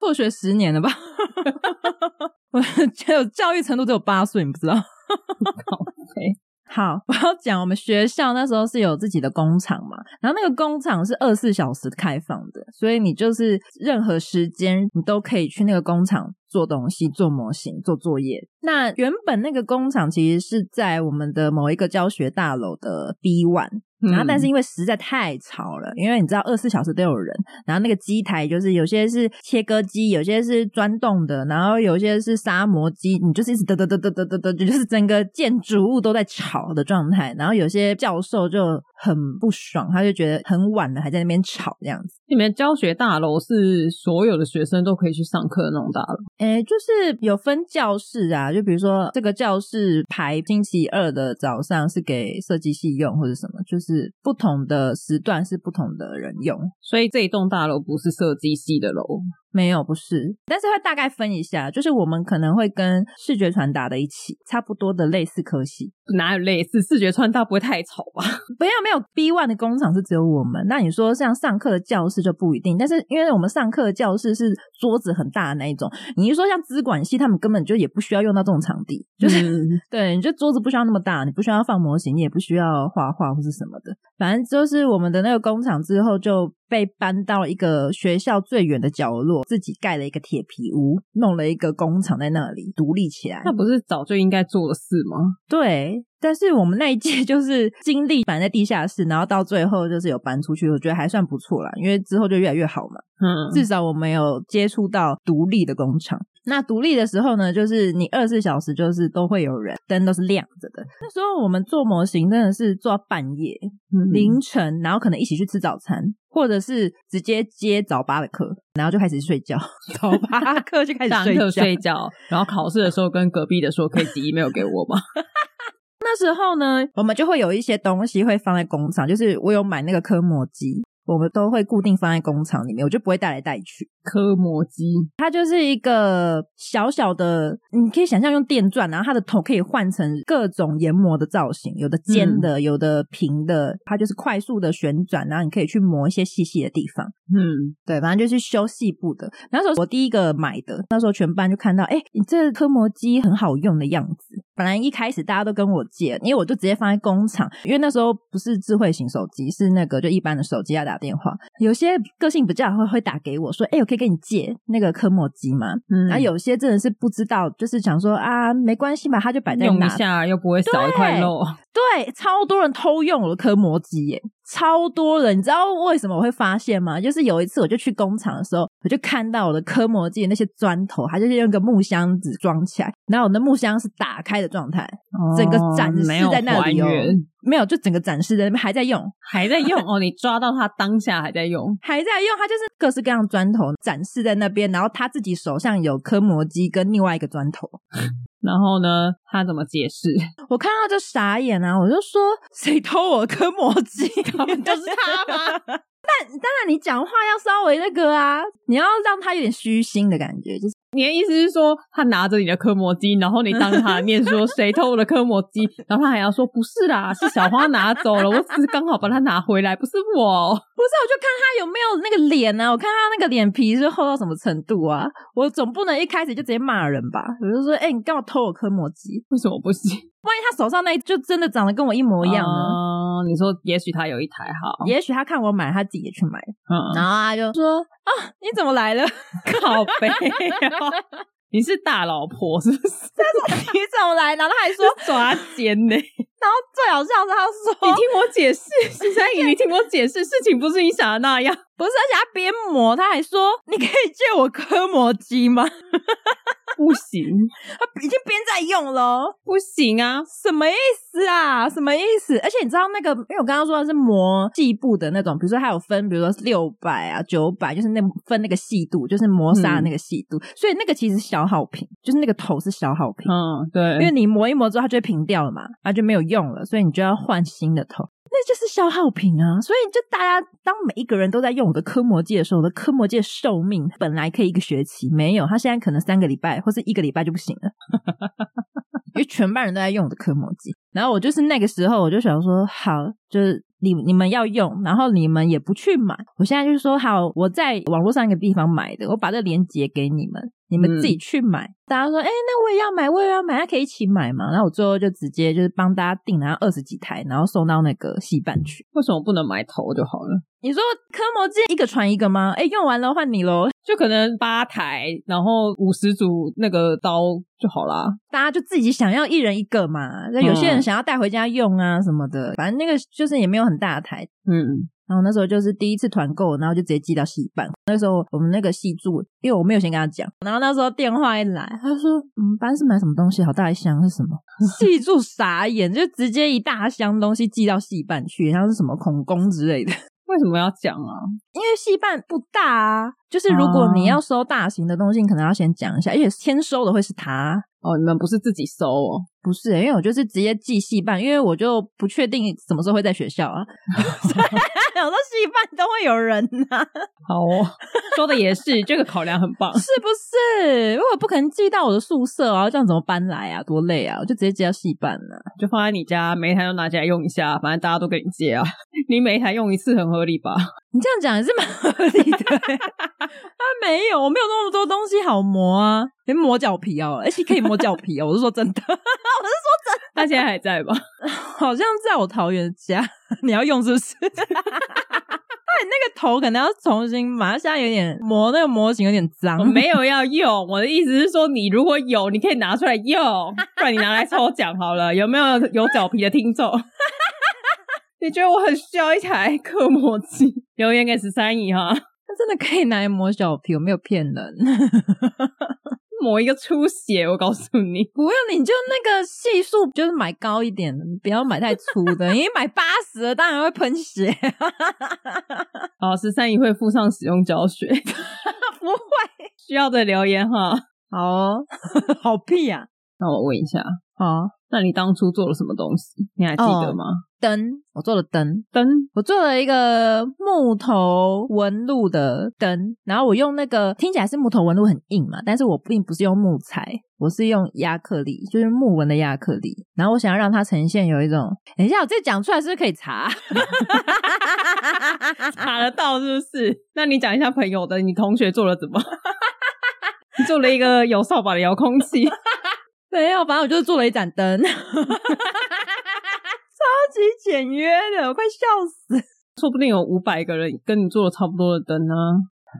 辍学十年了吧？*laughs* 我觉得教育程度只有八岁，你不知道？好，我要讲我们学校那时候是有自己的工厂嘛，然后那个工厂是二十四小时开放的，所以你就是任何时间你都可以去那个工厂。做东西、做模型、做作业。那原本那个工厂其实是在我们的某一个教学大楼的 B one。然后，但是因为实在太吵了，因为你知道二十四小时都有人，然后那个机台就是有些是切割机，有些是钻洞的，然后有些是砂磨机，你就是一直嘚嘚嘚嘚嘚嘚嘚，就是整个建筑物都在吵的状态。然后有些教授就很不爽，他就觉得很晚了还在那边吵这样子。你们教学大楼是所有的学生都可以去上课的那种大楼？哎，就是有分教室啊，就比如说这个教室排星期二的早上是给设计系用或者什么，就是。是不同的时段是不同的人用，所以这一栋大楼不是设计系的楼，没有，不是，但是会大概分一下，就是我们可能会跟视觉传达的一起，差不多的类似科系，哪有类似？视觉传达不会太吵吧？*laughs* 没有，没有 B one 的工厂是只有我们。那你说像上课的教室就不一定，但是因为我们上课的教室是桌子很大的那一种，你一说像资管系，他们根本就也不需要用到这种场地，就是、嗯、*laughs* 对，你就桌子不需要那么大，你不需要放模型，你也不需要画画或是什么的，反正就是我们的那个工厂之后就。被搬到一个学校最远的角落，自己盖了一个铁皮屋，弄了一个工厂在那里独立起来。那不是早就应该做的事吗？对，但是我们那一届 *laughs* 就是经历搬在地下室，然后到最后就是有搬出去，我觉得还算不错啦，因为之后就越来越好嘛。嗯，至少我们有接触到独立的工厂。那独立的时候呢，就是你二十四小时就是都会有人，灯都是亮着的。那时候我们做模型真的是做到半夜、嗯、凌晨，然后可能一起去吃早餐，或者是直接接早八的课，然后就开始睡觉。*laughs* 早八课就开始睡觉，上课睡觉，然后考试的时候跟隔壁的说可以寄 email 给我吗？*laughs* 那时候呢，我们就会有一些东西会放在工厂，就是我有买那个科磨机。我们都会固定放在工厂里面，我就不会带来带去。科磨机，它就是一个小小的，你可以想象用电钻，然后它的头可以换成各种研磨的造型，有的尖的，嗯、有的平的，它就是快速的旋转，然后你可以去磨一些细细的地方。嗯，对，反正就是修细部的。那时候我第一个买的，那时候全班就看到，哎，你这科磨机很好用的样子。本来一开始大家都跟我借，因为我就直接放在工厂，因为那时候不是智慧型手机，是那个就一般的手机要打电话。有些个性比较会会打给我说，哎，我可以跟你借那个科莫机吗？嗯，然后有些真的是不知道，就是想说啊，没关系吧，他就摆在那用一下又不会少一块肉。对，超多人偷用我的科莫机耶。超多人，你知道为什么我会发现吗？就是有一次我就去工厂的时候，我就看到我的科模机的那些砖头，它就是用一个木箱子装起来，然后我的木箱是打开的状态，哦、整个展示在那里哦，没有，就整个展示在那边还在用，还在用？*laughs* 哦，你抓到它当下还在用，还在用，它就是各式各样砖头展示在那边，然后他自己手上有科模机跟另外一个砖头。*laughs* 然后呢，他怎么解释？*laughs* 我看到就傻眼啊！我就说，谁偷我的科模机？*laughs* 就是他吗？*laughs* 但当然，你讲话要稍微那个啊，你要让他有点虚心的感觉，就是。你的意思是说，他拿着你的科摩机，然后你当他面说 *laughs* 谁偷我的科摩机，然后他还要说不是啦，是小花拿走了，我只是刚好把它拿回来，不是我，不是，我就看他有没有那个脸啊，我看他那个脸皮是厚到什么程度啊，我总不能一开始就直接骂人吧？我就说，哎、欸，你干嘛偷我科摩机？为什么不行？万一他手上那就真的长得跟我一模一样呢？嗯、你说，也许他有一台好，也许他看我买，他自己也去买，嗯，然后他就说啊，你怎么来了？*laughs* 靠背、喔，你是大老婆是不是？他说你怎么来？然后他还说 *laughs* 抓奸呢。然后最好笑是他说，你听我解释，*laughs* 十三姨，你听我解释，事情不是你想的那样。不是，而且他边磨，他还说：“你可以借我科磨机吗？”不行，*laughs* 他已经边在用了，不行啊！什么意思啊？什么意思？而且你知道那个，因为我刚刚说的是磨细部的那种，比如说它有分，比如说六百啊、九百，就是那分那个细度，就是磨砂的那个细度，嗯、所以那个其实小好评，就是那个头是小好评。嗯，对，因为你磨一磨之后，它就会平掉了嘛，它就没有用了，所以你就要换新的头。那就是消耗品啊！所以就大家当每一个人都在用我的科模机的时候，我的科模机的寿命本来可以一个学期，没有，他现在可能三个礼拜或是一个礼拜就不行了，*laughs* 因为全班人都在用我的科模机。然后我就是那个时候，我就想说，好，就是你你们要用，然后你们也不去买，我现在就是说，好，我在网络上一个地方买的，我把这个链接给你们。你们自己去买，嗯、大家说，哎、欸，那我也要买，我也要买，那可以一起买嘛？然后我最后就直接就是帮大家订然后二十几台，然后送到那个戏班去。为什么不能买头就好了？你说科摩机一个传一个吗？哎、欸，用完了换你喽，就可能八台，然后五十组那个刀就好啦。大家就自己想要一人一个嘛。那有些人想要带回家用啊什么的，反正那个就是也没有很大的台，嗯。然后那时候就是第一次团购，然后就直接寄到戏班。那时候我们那个戏助，因为我没有先跟他讲，然后那时候电话一来，他说：“我们班是买什么东西？好大一箱是什么？” *laughs* 戏助傻眼，就直接一大箱东西寄到戏班去，像是什么孔工之类的。为什么要讲啊？因为戏办不大啊，就是如果你要收大型的东西，你可能要先讲一下，而且先收的会是他。哦，你们不是自己收哦？不是、欸，因为我就是直接寄戏办，因为我就不确定什么时候会在学校啊。*laughs* 有时候系办都会有人呐、啊。好哦，说的也是，这个考量很棒，是不是？因为我不可能寄到我的宿舍啊，这样怎么搬来啊？多累啊！我就直接寄到戏办了、啊，就放在你家，每一台都拿起来用一下，反正大家都给你借啊。*laughs* 你每一台用一次很合理吧？你这样讲也是蛮合理的。*laughs* 啊没有，我没有那么多东西好磨啊，连磨脚皮哦，而且可以磨脚皮哦。我是说真的，我是说真的。他现在还在吧？*laughs* 好像在我桃园家。*laughs* 你要用是不是？*laughs* 那你那个头可能要重新把它，现在有点磨，那个模型有点脏。我没有要用，我的意思是说，你如果有，你可以拿出来用，不然你拿来抽奖好了。有没有有脚皮的听众？你觉得我很需要一台刻磨机？留言给十三姨哈，他真的可以拿来磨脚皮，我没有骗人。磨一个出血，我告诉你，不用，你就那个系数就是买高一点的，你不要买太粗的，*laughs* 因为买八十的当然会喷血。*laughs* 好，十三姨会附上使用教学，*laughs* 不会需要的留言哈。好哦，好屁呀、啊！那我问一下，好。那你当初做了什么东西？你还记得吗？灯、哦，我做了灯，灯，我做了一个木头纹路的灯，然后我用那个听起来是木头纹路很硬嘛，但是我并不是用木材，我是用亚克力，就是木纹的亚克力。然后我想要让它呈现有一种，等一下我这讲出来是不是可以查？*laughs* 查得到是不是？那你讲一下朋友的，你同学做了怎么？*laughs* 你做了一个有扫把的遥控器。没有，反正我就是做了一盏灯，*laughs* 超级简约的，我快笑死。说不定有五百个人跟你做了差不多的灯呢。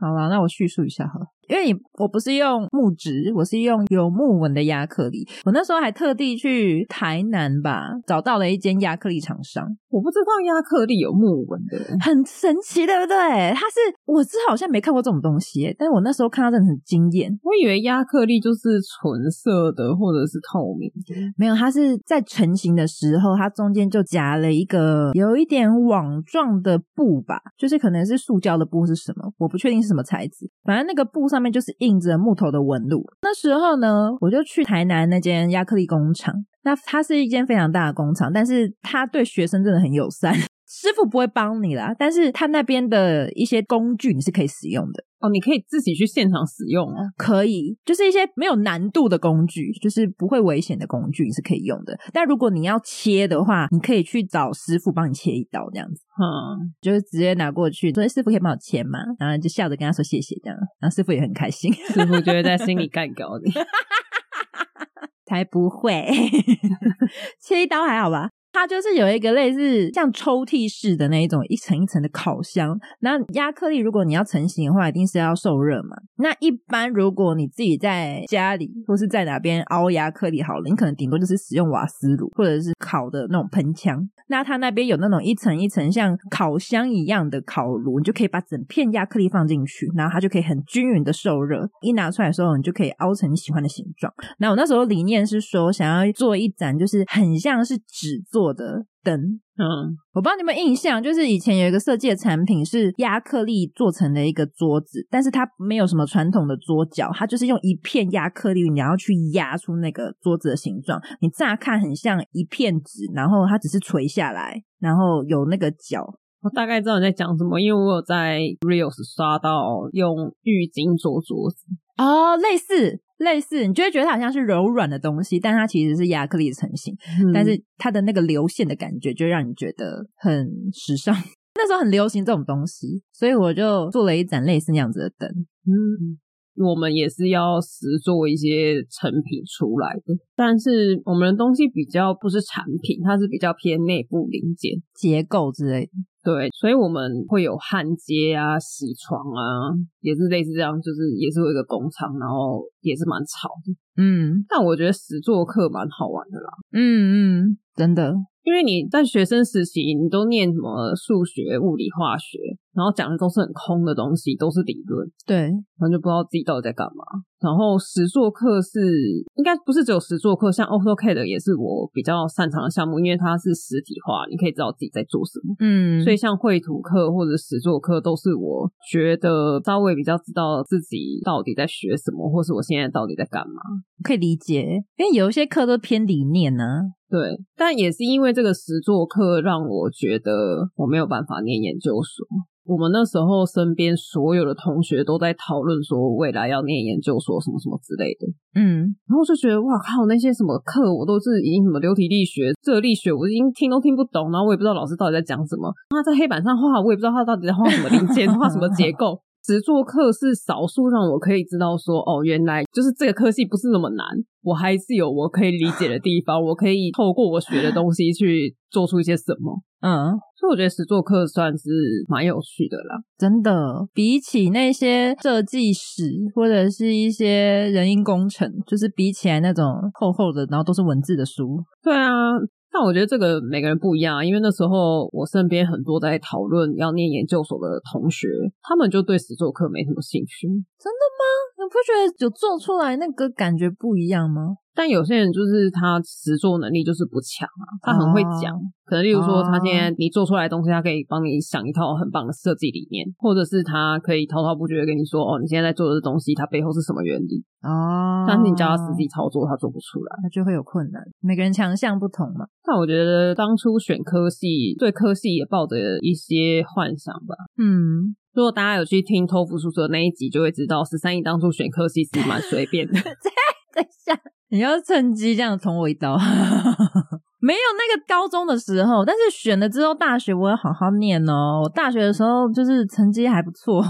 好了，那我叙述一下好了。因为你我不是用木质，我是用有木纹的亚克力。我那时候还特地去台南吧，找到了一间亚克力厂商。我不知道亚克力有木纹的，很神奇，对不对？它是我之前好像没看过这种东西，但是我那时候看到真的很惊艳。我以为亚克力就是纯色的或者是透明的，没有，它是在成型的时候，它中间就夹了一个有一点网状的布吧，就是可能是塑胶的布是什么，我不确定是什么材质。反正那个布上上面就是印着木头的纹路。那时候呢，我就去台南那间亚克力工厂。那它是一间非常大的工厂，但是它对学生真的很友善。师傅不会帮你啦，但是他那边的一些工具你是可以使用的哦，你可以自己去现场使用哦。可以，就是一些没有难度的工具，就是不会危险的工具，你是可以用的。但如果你要切的话，你可以去找师傅帮你切一刀，这样子，嗯，就是直接拿过去，所以师傅可以帮我切嘛，然后就笑着跟他说谢谢，这样，然后师傅也很开心，师傅就会在 *laughs* 心里干掉你，*laughs* 才不会，*laughs* 切一刀还好吧。它就是有一个类似像抽屉式的那一种一层一层的烤箱。那压克力如果你要成型的话，一定是要受热嘛。那一般如果你自己在家里或是在哪边凹压克力好了，你可能顶多就是使用瓦斯炉或者是烤的那种喷枪。那它那边有那种一层一层像烤箱一样的烤炉，你就可以把整片压克力放进去，然后它就可以很均匀的受热。一拿出来的时候，你就可以凹成你喜欢的形状。那我那时候理念是说，想要做一盏就是很像是纸做的灯，嗯，我不知道你有没有印象，就是以前有一个设计的产品是亚克力做成的一个桌子，但是它没有什么传统的桌脚，它就是用一片亚克力，你要去压出那个桌子的形状。你乍看很像一片纸，然后它只是垂下来，然后有那个角。我大概知道你在讲什么，因为我有在 Reels 刷到用浴巾做桌子哦，类似。类似，你就会觉得它好像是柔软的东西，但它其实是亚克力的成型。嗯、但是它的那个流线的感觉，就让你觉得很时尚。*laughs* 那时候很流行这种东西，所以我就做了一盏类似那样子的灯。嗯，我们也是要实做一些成品出来的，但是我们的东西比较不是产品，它是比较偏内部零件、结构之类的。对，所以我们会有焊接啊、铣床啊，也是类似这样，就是也是有一个工厂，然后也是蛮吵的。嗯，但我觉得实作课蛮好玩的啦。嗯嗯，真的。因为你在学生时期，你都念什么数学、物理、化学，然后讲的都是很空的东西，都是理论，对，然后就不知道自己到底在干嘛。然后实作课是应该不是只有实作课，像 AutoCAD 也是我比较擅长的项目，因为它是实体化，你可以知道自己在做什么。嗯，所以像绘图课或者实作课，都是我觉得稍微比较知道自己到底在学什么，或是我现在到底在干嘛。可以理解，因为有一些课都偏理念呢、啊。对，但也是因为这个实作课让我觉得我没有办法念研究所。我们那时候身边所有的同学都在讨论说未来要念研究所什么什么之类的，嗯，然后就觉得哇靠，那些什么课我都是已经什么流体力学、这个力学，我已经听都听不懂，然后我也不知道老师到底在讲什么。他在黑板上画，我也不知道他到底在画什么零件，画什么结构。实作课是少数让我可以知道说哦，原来就是这个科系不是那么难，我还是有我可以理解的地方，我可以透过我学的东西去做出一些什么。嗯。所以我觉得实作课算是蛮有趣的啦，真的，比起那些设计史或者是一些人因工程，就是比起来那种厚厚的，然后都是文字的书。对啊，但我觉得这个每个人不一样啊，因为那时候我身边很多在讨论要念研究所的同学，他们就对实作课没什么兴趣。真的吗？你不觉得有做出来那个感觉不一样吗？但有些人就是他实作能力就是不强啊，他很会讲，哦、可能例如说他现在你做出来的东西，他可以帮你想一套很棒的设计理念，或者是他可以滔滔不绝的跟你说哦，你现在在做的东西它背后是什么原理哦，但是你叫他实际操作，他做不出来，他就会有困难。每个人强项不同嘛。但我觉得当初选科系，对科系也抱着一些幻想吧。嗯，如果大家有去听托福叔叔的那一集，就会知道十三姨当初选科系是蛮随便的。*laughs* 等一下。*laughs* 你要趁机这样捅我一刀，*laughs* 没有那个高中的时候，但是选了之后大学我要好好念哦。我大学的时候就是成绩还不错。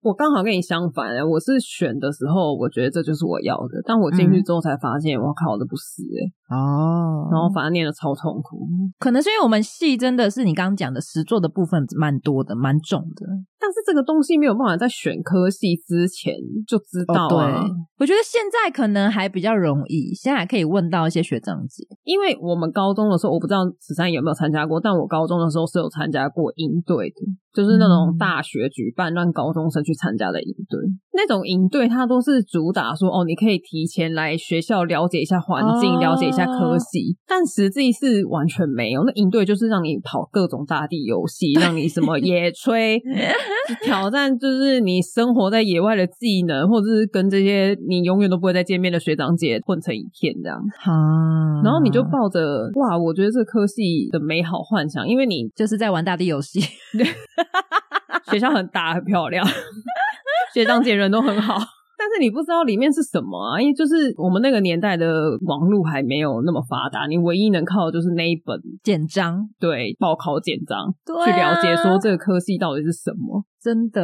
我刚好跟你相反，我是选的时候，我觉得这就是我要的，但我进去之后才发现，我、嗯、靠，这不是哎哦，然后反而念的超痛苦，可能是因为我们系真的是你刚刚讲的实作的部分蛮多的，蛮重的，但是这个东西没有办法在选科系之前就知道啊。哦、对，我觉得现在可能还比较容易，现在还可以问到一些学长姐，因为我们高中的时候，我不知道十三有没有参加过，但我高中的时候是有参加过营队的。就是那种大学举办让高中生去参加的营队，那种营队它都是主打说哦，你可以提前来学校了解一下环境，了解一下科系，但实际是完全没有。那营队就是让你跑各种大地游戏，让你什么野炊，*laughs* 挑战就是你生活在野外的技能，或者是跟这些你永远都不会再见面的学长姐混成一片这样。啊，然后你就抱着哇，我觉得这科系的美好幻想，因为你就是在玩大地游戏。*laughs* *laughs* 学校很大，很漂亮，*laughs* 学长姐人都很好，但是你不知道里面是什么啊，因为就是我们那个年代的网络还没有那么发达，你唯一能靠的就是那一本简章，对，报考简章，对啊，去了解说这个科系到底是什么。真的，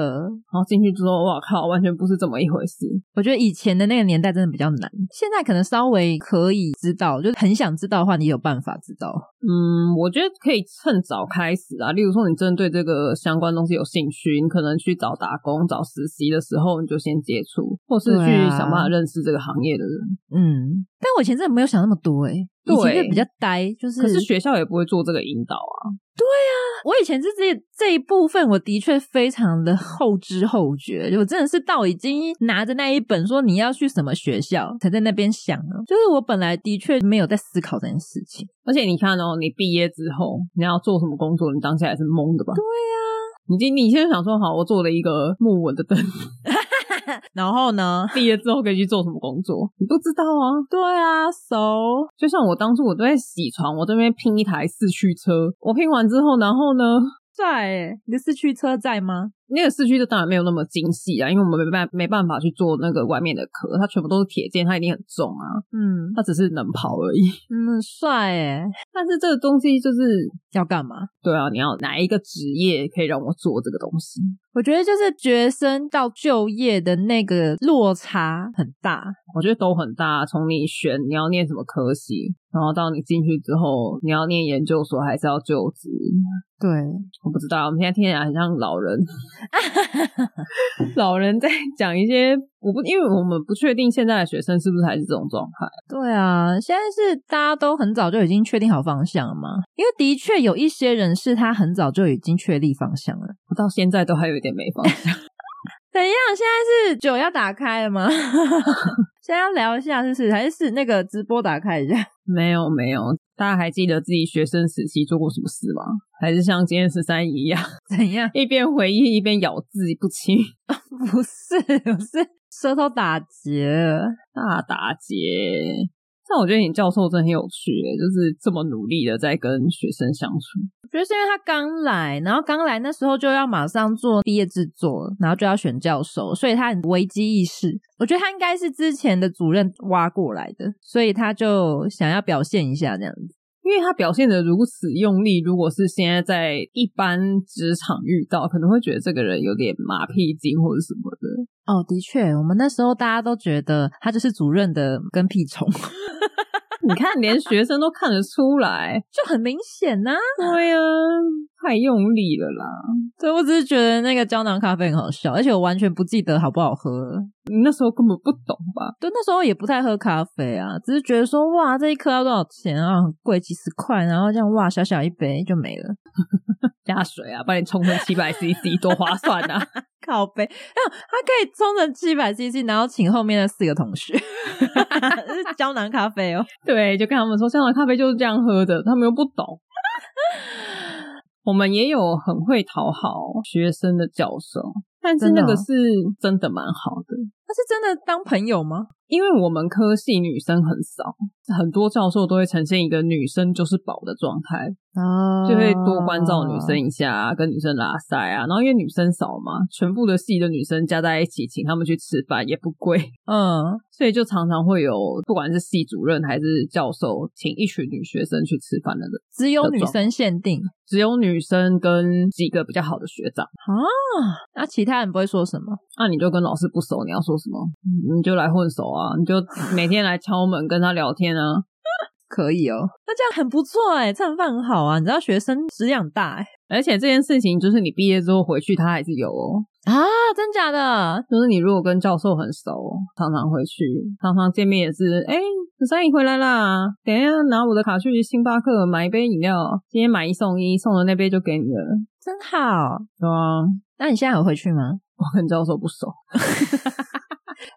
然后进去之后，哇靠，完全不是这么一回事。我觉得以前的那个年代真的比较难，现在可能稍微可以知道，就很想知道的话，你有办法知道。嗯，我觉得可以趁早开始啊。例如说，你真的对这个相关东西有兴趣，你可能去找打工、找实习的时候，你就先接触，或是去想办法认识这个行业的人。嗯，但我以前真的没有想那么多哎、欸，以前就比较呆，就是可是学校也不会做这个引导啊。对啊，我以前是这这一部分，我的确非常的后知后觉，就我真的是到已经拿着那一本说你要去什么学校，才在那边想了。就是我本来的确没有在思考这件事情，而且你看哦，你毕业之后你要做什么工作，你当下还是懵的吧？对啊，你今你现在想说好，我做了一个木纹的灯。*laughs* 然后呢？*laughs* 毕业之后可以去做什么工作？你不知道啊？对啊，so 就像我当初我都在洗床，我这边拼一台四驱车，我拼完之后，然后呢？在，你的四驱车在吗？那个四驱车当然没有那么精细啊，因为我们没办没办法去做那个外面的壳，它全部都是铁件，它一定很重啊。嗯，它只是能跑而已。嗯，帅诶。但是这个东西就是要干嘛？对啊，你要哪一个职业可以让我做这个东西？我觉得就是学生到就业的那个落差很大，我觉得都很大。从你选你要念什么科系，然后到你进去之后，你要念研究所还是要就职？对，我不知道。我们现在听起来很像老人，*laughs* 老人在讲一些我不，因为我们不确定现在的学生是不是还是这种状态。对啊，现在是大家都很早就已经确定好方向了嘛？因为的确有一些人是他很早就已经确立方向了，我到现在都还有一点没方向。*laughs* 怎样？现在是酒要打开了吗？*laughs* 现在要聊一下，是不是？还是那个直播打开一下？没有没有，大家还记得自己学生时期做过什么事吗？还是像今天十三姨一样，*laughs* 怎样一边回忆一边咬字不清？不是，*laughs* 我是舌头打结，大打结。但我觉得你教授真的很有趣，就是这么努力的在跟学生相处。我觉得是因为他刚来，然后刚来那时候就要马上做毕业制作，然后就要选教授，所以他很危机意识。我觉得他应该是之前的主任挖过来的，所以他就想要表现一下这样子。因为他表现的如此用力，如果是现在在一般职场遇到，可能会觉得这个人有点马屁精或者什么的。哦，的确，我们那时候大家都觉得他就是主任的跟屁虫。*laughs* 你看，连学生都看得出来，*laughs* 就很明显呐、啊。对呀、啊。太用力了啦！对，我只是觉得那个胶囊咖啡很好笑，而且我完全不记得好不好喝。你那时候根本不懂吧？对，那时候也不太喝咖啡啊，只是觉得说哇，这一颗要多少钱啊？很贵，几十块，然后这样哇，小小一杯就没了。*laughs* 加水啊，帮你冲成七百 CC，多划算啊！靠杯，哎，它可以冲成七百 CC，然后请后面的四个同学。*laughs* *laughs* 是胶囊咖啡哦。对，就跟他们说，胶囊咖啡就是这样喝的，他们又不懂。我们也有很会讨好学生的教授，但是那个是真的蛮好的。他是真的当朋友吗？因为我们科系女生很少，很多教授都会呈现一个女生就是宝的状态。啊，就会多关照女生一下，跟女生拉塞啊。然后因为女生少嘛，全部的系的女生加在一起，请他们去吃饭也不贵。嗯，所以就常常会有不管是系主任还是教授，请一群女学生去吃饭的人。只有女生限定，只有女生跟几个比较好的学长啊。那其他人不会说什么？那你就跟老师不熟，你要说什么？你就来混熟啊，你就每天来敲门跟他聊天啊。可以哦，那这样很不错哎，这样饭很好啊。你知道学生食量大哎，而且这件事情就是你毕业之后回去，他还是有哦啊，真假的？就是你如果跟教授很熟，常常回去，常常见面也是。哎，十三姨回来啦，等一下拿我的卡去星巴克买一杯饮料，今天买一送一，送的那杯就给你了，真好。对啊，那你现在有回去吗？我跟教授不熟。*laughs*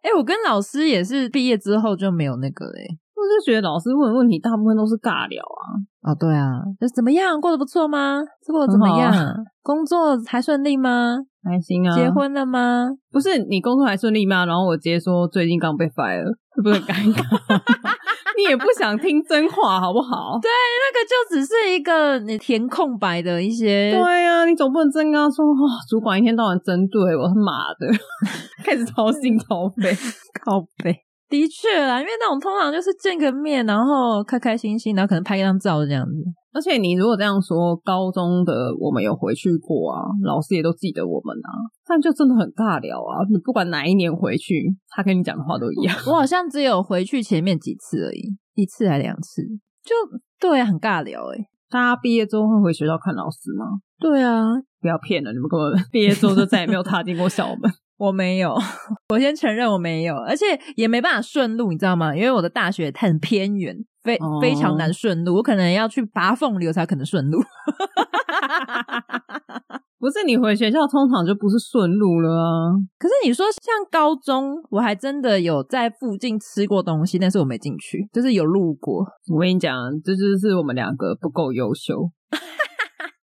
哎，我跟老师也是毕业之后就没有那个嘞。我就觉得老师问的问题大部分都是尬聊啊。哦，对啊，就是怎么样？过得不错吗？过得怎么样？*laughs* 啊、工作还顺利吗？还行啊。结婚了吗？不是，你工作还顺利吗？然后我直接说最近刚被 fire 了，会不会很尴尬？*laughs* *laughs* 你也不想听真话，好不好？对，那个就只是一个你填空白的一些。对啊，你总不能真跟他说，哦，主管一天到晚针对我，他妈的，*laughs* 开始掏心掏肺，*laughs* 靠背。的确啦，因为那种通常就是见个面，然后开开心心，然后可能拍一张照这样子。而且你如果这样说，高中的我们有回去过啊，老师也都记得我们啊，但就真的很尬聊啊。你不管哪一年回去，他跟你讲的话都一样。我好像只有回去前面几次而已，一次还两次，就对啊，很尬聊诶。大家毕业之后会回学校看老师吗？对啊，不要骗了，你们根本 *laughs* 毕业之后就再也没有踏进过校门。我没有，*laughs* 我先承认我没有，而且也没办法顺路，你知道吗？因为我的大学很偏远，非非常难顺路，我可能要去拔凤梨才可能顺路。*laughs* 不是你回学校通常就不是顺路了啊？可是你说像高中，我还真的有在附近吃过东西，但是我没进去，就是有路过。我跟你讲，这就是我们两个不够优秀。*laughs*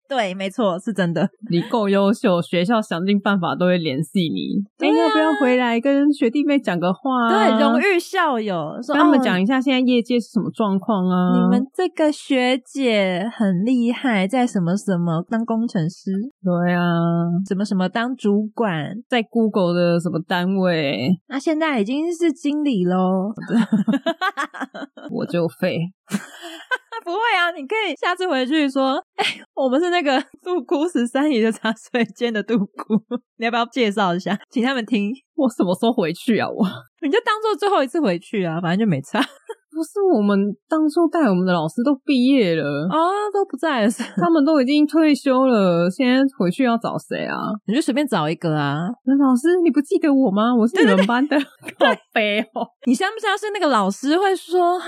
对，没错，是真的。*laughs* 你够优秀，学校想尽办法都会联系你。哎、啊，要不要回来跟学弟妹讲个话？对，荣誉校友，说跟他们讲一下现在业界是什么状况啊？你们这个学姐很厉害，在什么什么当工程师？对啊，什么什么当主管，在 Google 的什么单位？那现在已经是经理喽。*laughs* 我就废。*laughs* 不会啊，你可以下次回去说，*laughs* 哎、我们是那个杜姑十三姨的茶水间的杜姑，*laughs* 你要不要介绍一下，请他们听？我什么时候回去啊？我 *laughs* 你就当做最后一次回去啊，反正就没差。不是我们当初带我们的老师都毕业了啊，都不在了，*laughs* 他们都已经退休了。现在回去要找谁啊？你就随便找一个啊。那老师，你不记得我吗？我是 *laughs* 你们班的。好悲哦。你相不相信那个老师会说哈？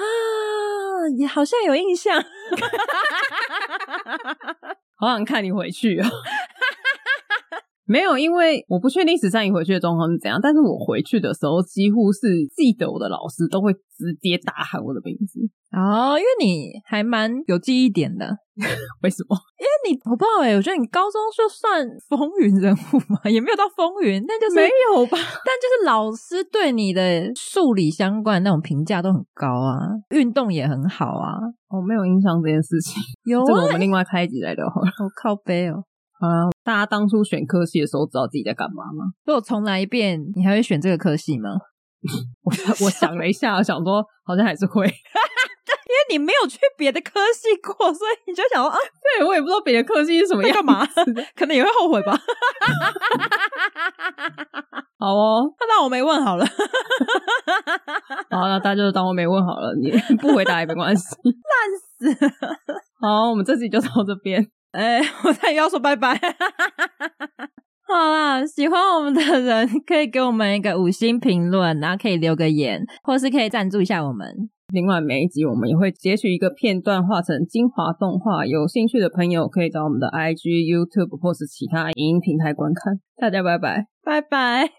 你好像有印象。*laughs* 好想看你回去哦。没有，因为我不确定十三姨回去的状况是怎样，但是我回去的时候几乎是记得我的老师都会直接大喊我的名字哦，因为你还蛮有记忆点的。为什么？因为你我不知道哎、欸，我觉得你高中就算风云人物嘛，也没有到风云，但就是没有吧？但就是老师对你的数理相关那种评价都很高啊，运动也很好啊。我、哦、没有印象这件事情，有、啊、这个我们另外开一集来聊好了。我靠背哦。啊！大家当初选科系的时候，知道自己在干嘛吗？*laughs* 如果重来一遍，你还会选这个科系吗？*laughs* 我我想了一下，想说好像还是会，*laughs* 因为你没有去别的科系过，所以你就想说啊，对，我也不知道别的科系是什么样，干嘛？可能也会后悔吧。好哦，那当我没问好了。好，那大家就当我没问好了，你不回答也没关系。烂死了！好，我们这集就到这边。哎、欸，*laughs* 我再也要说拜拜。*laughs* 好啦，喜欢我们的人可以给我们一个五星评论，然后可以留个言，或是可以赞助一下我们。另外，每一集我们也会截取一个片段，画成精华动画。有兴趣的朋友可以找我们的 IG、YouTube 或是其他影音平台观看。大家拜拜，拜拜。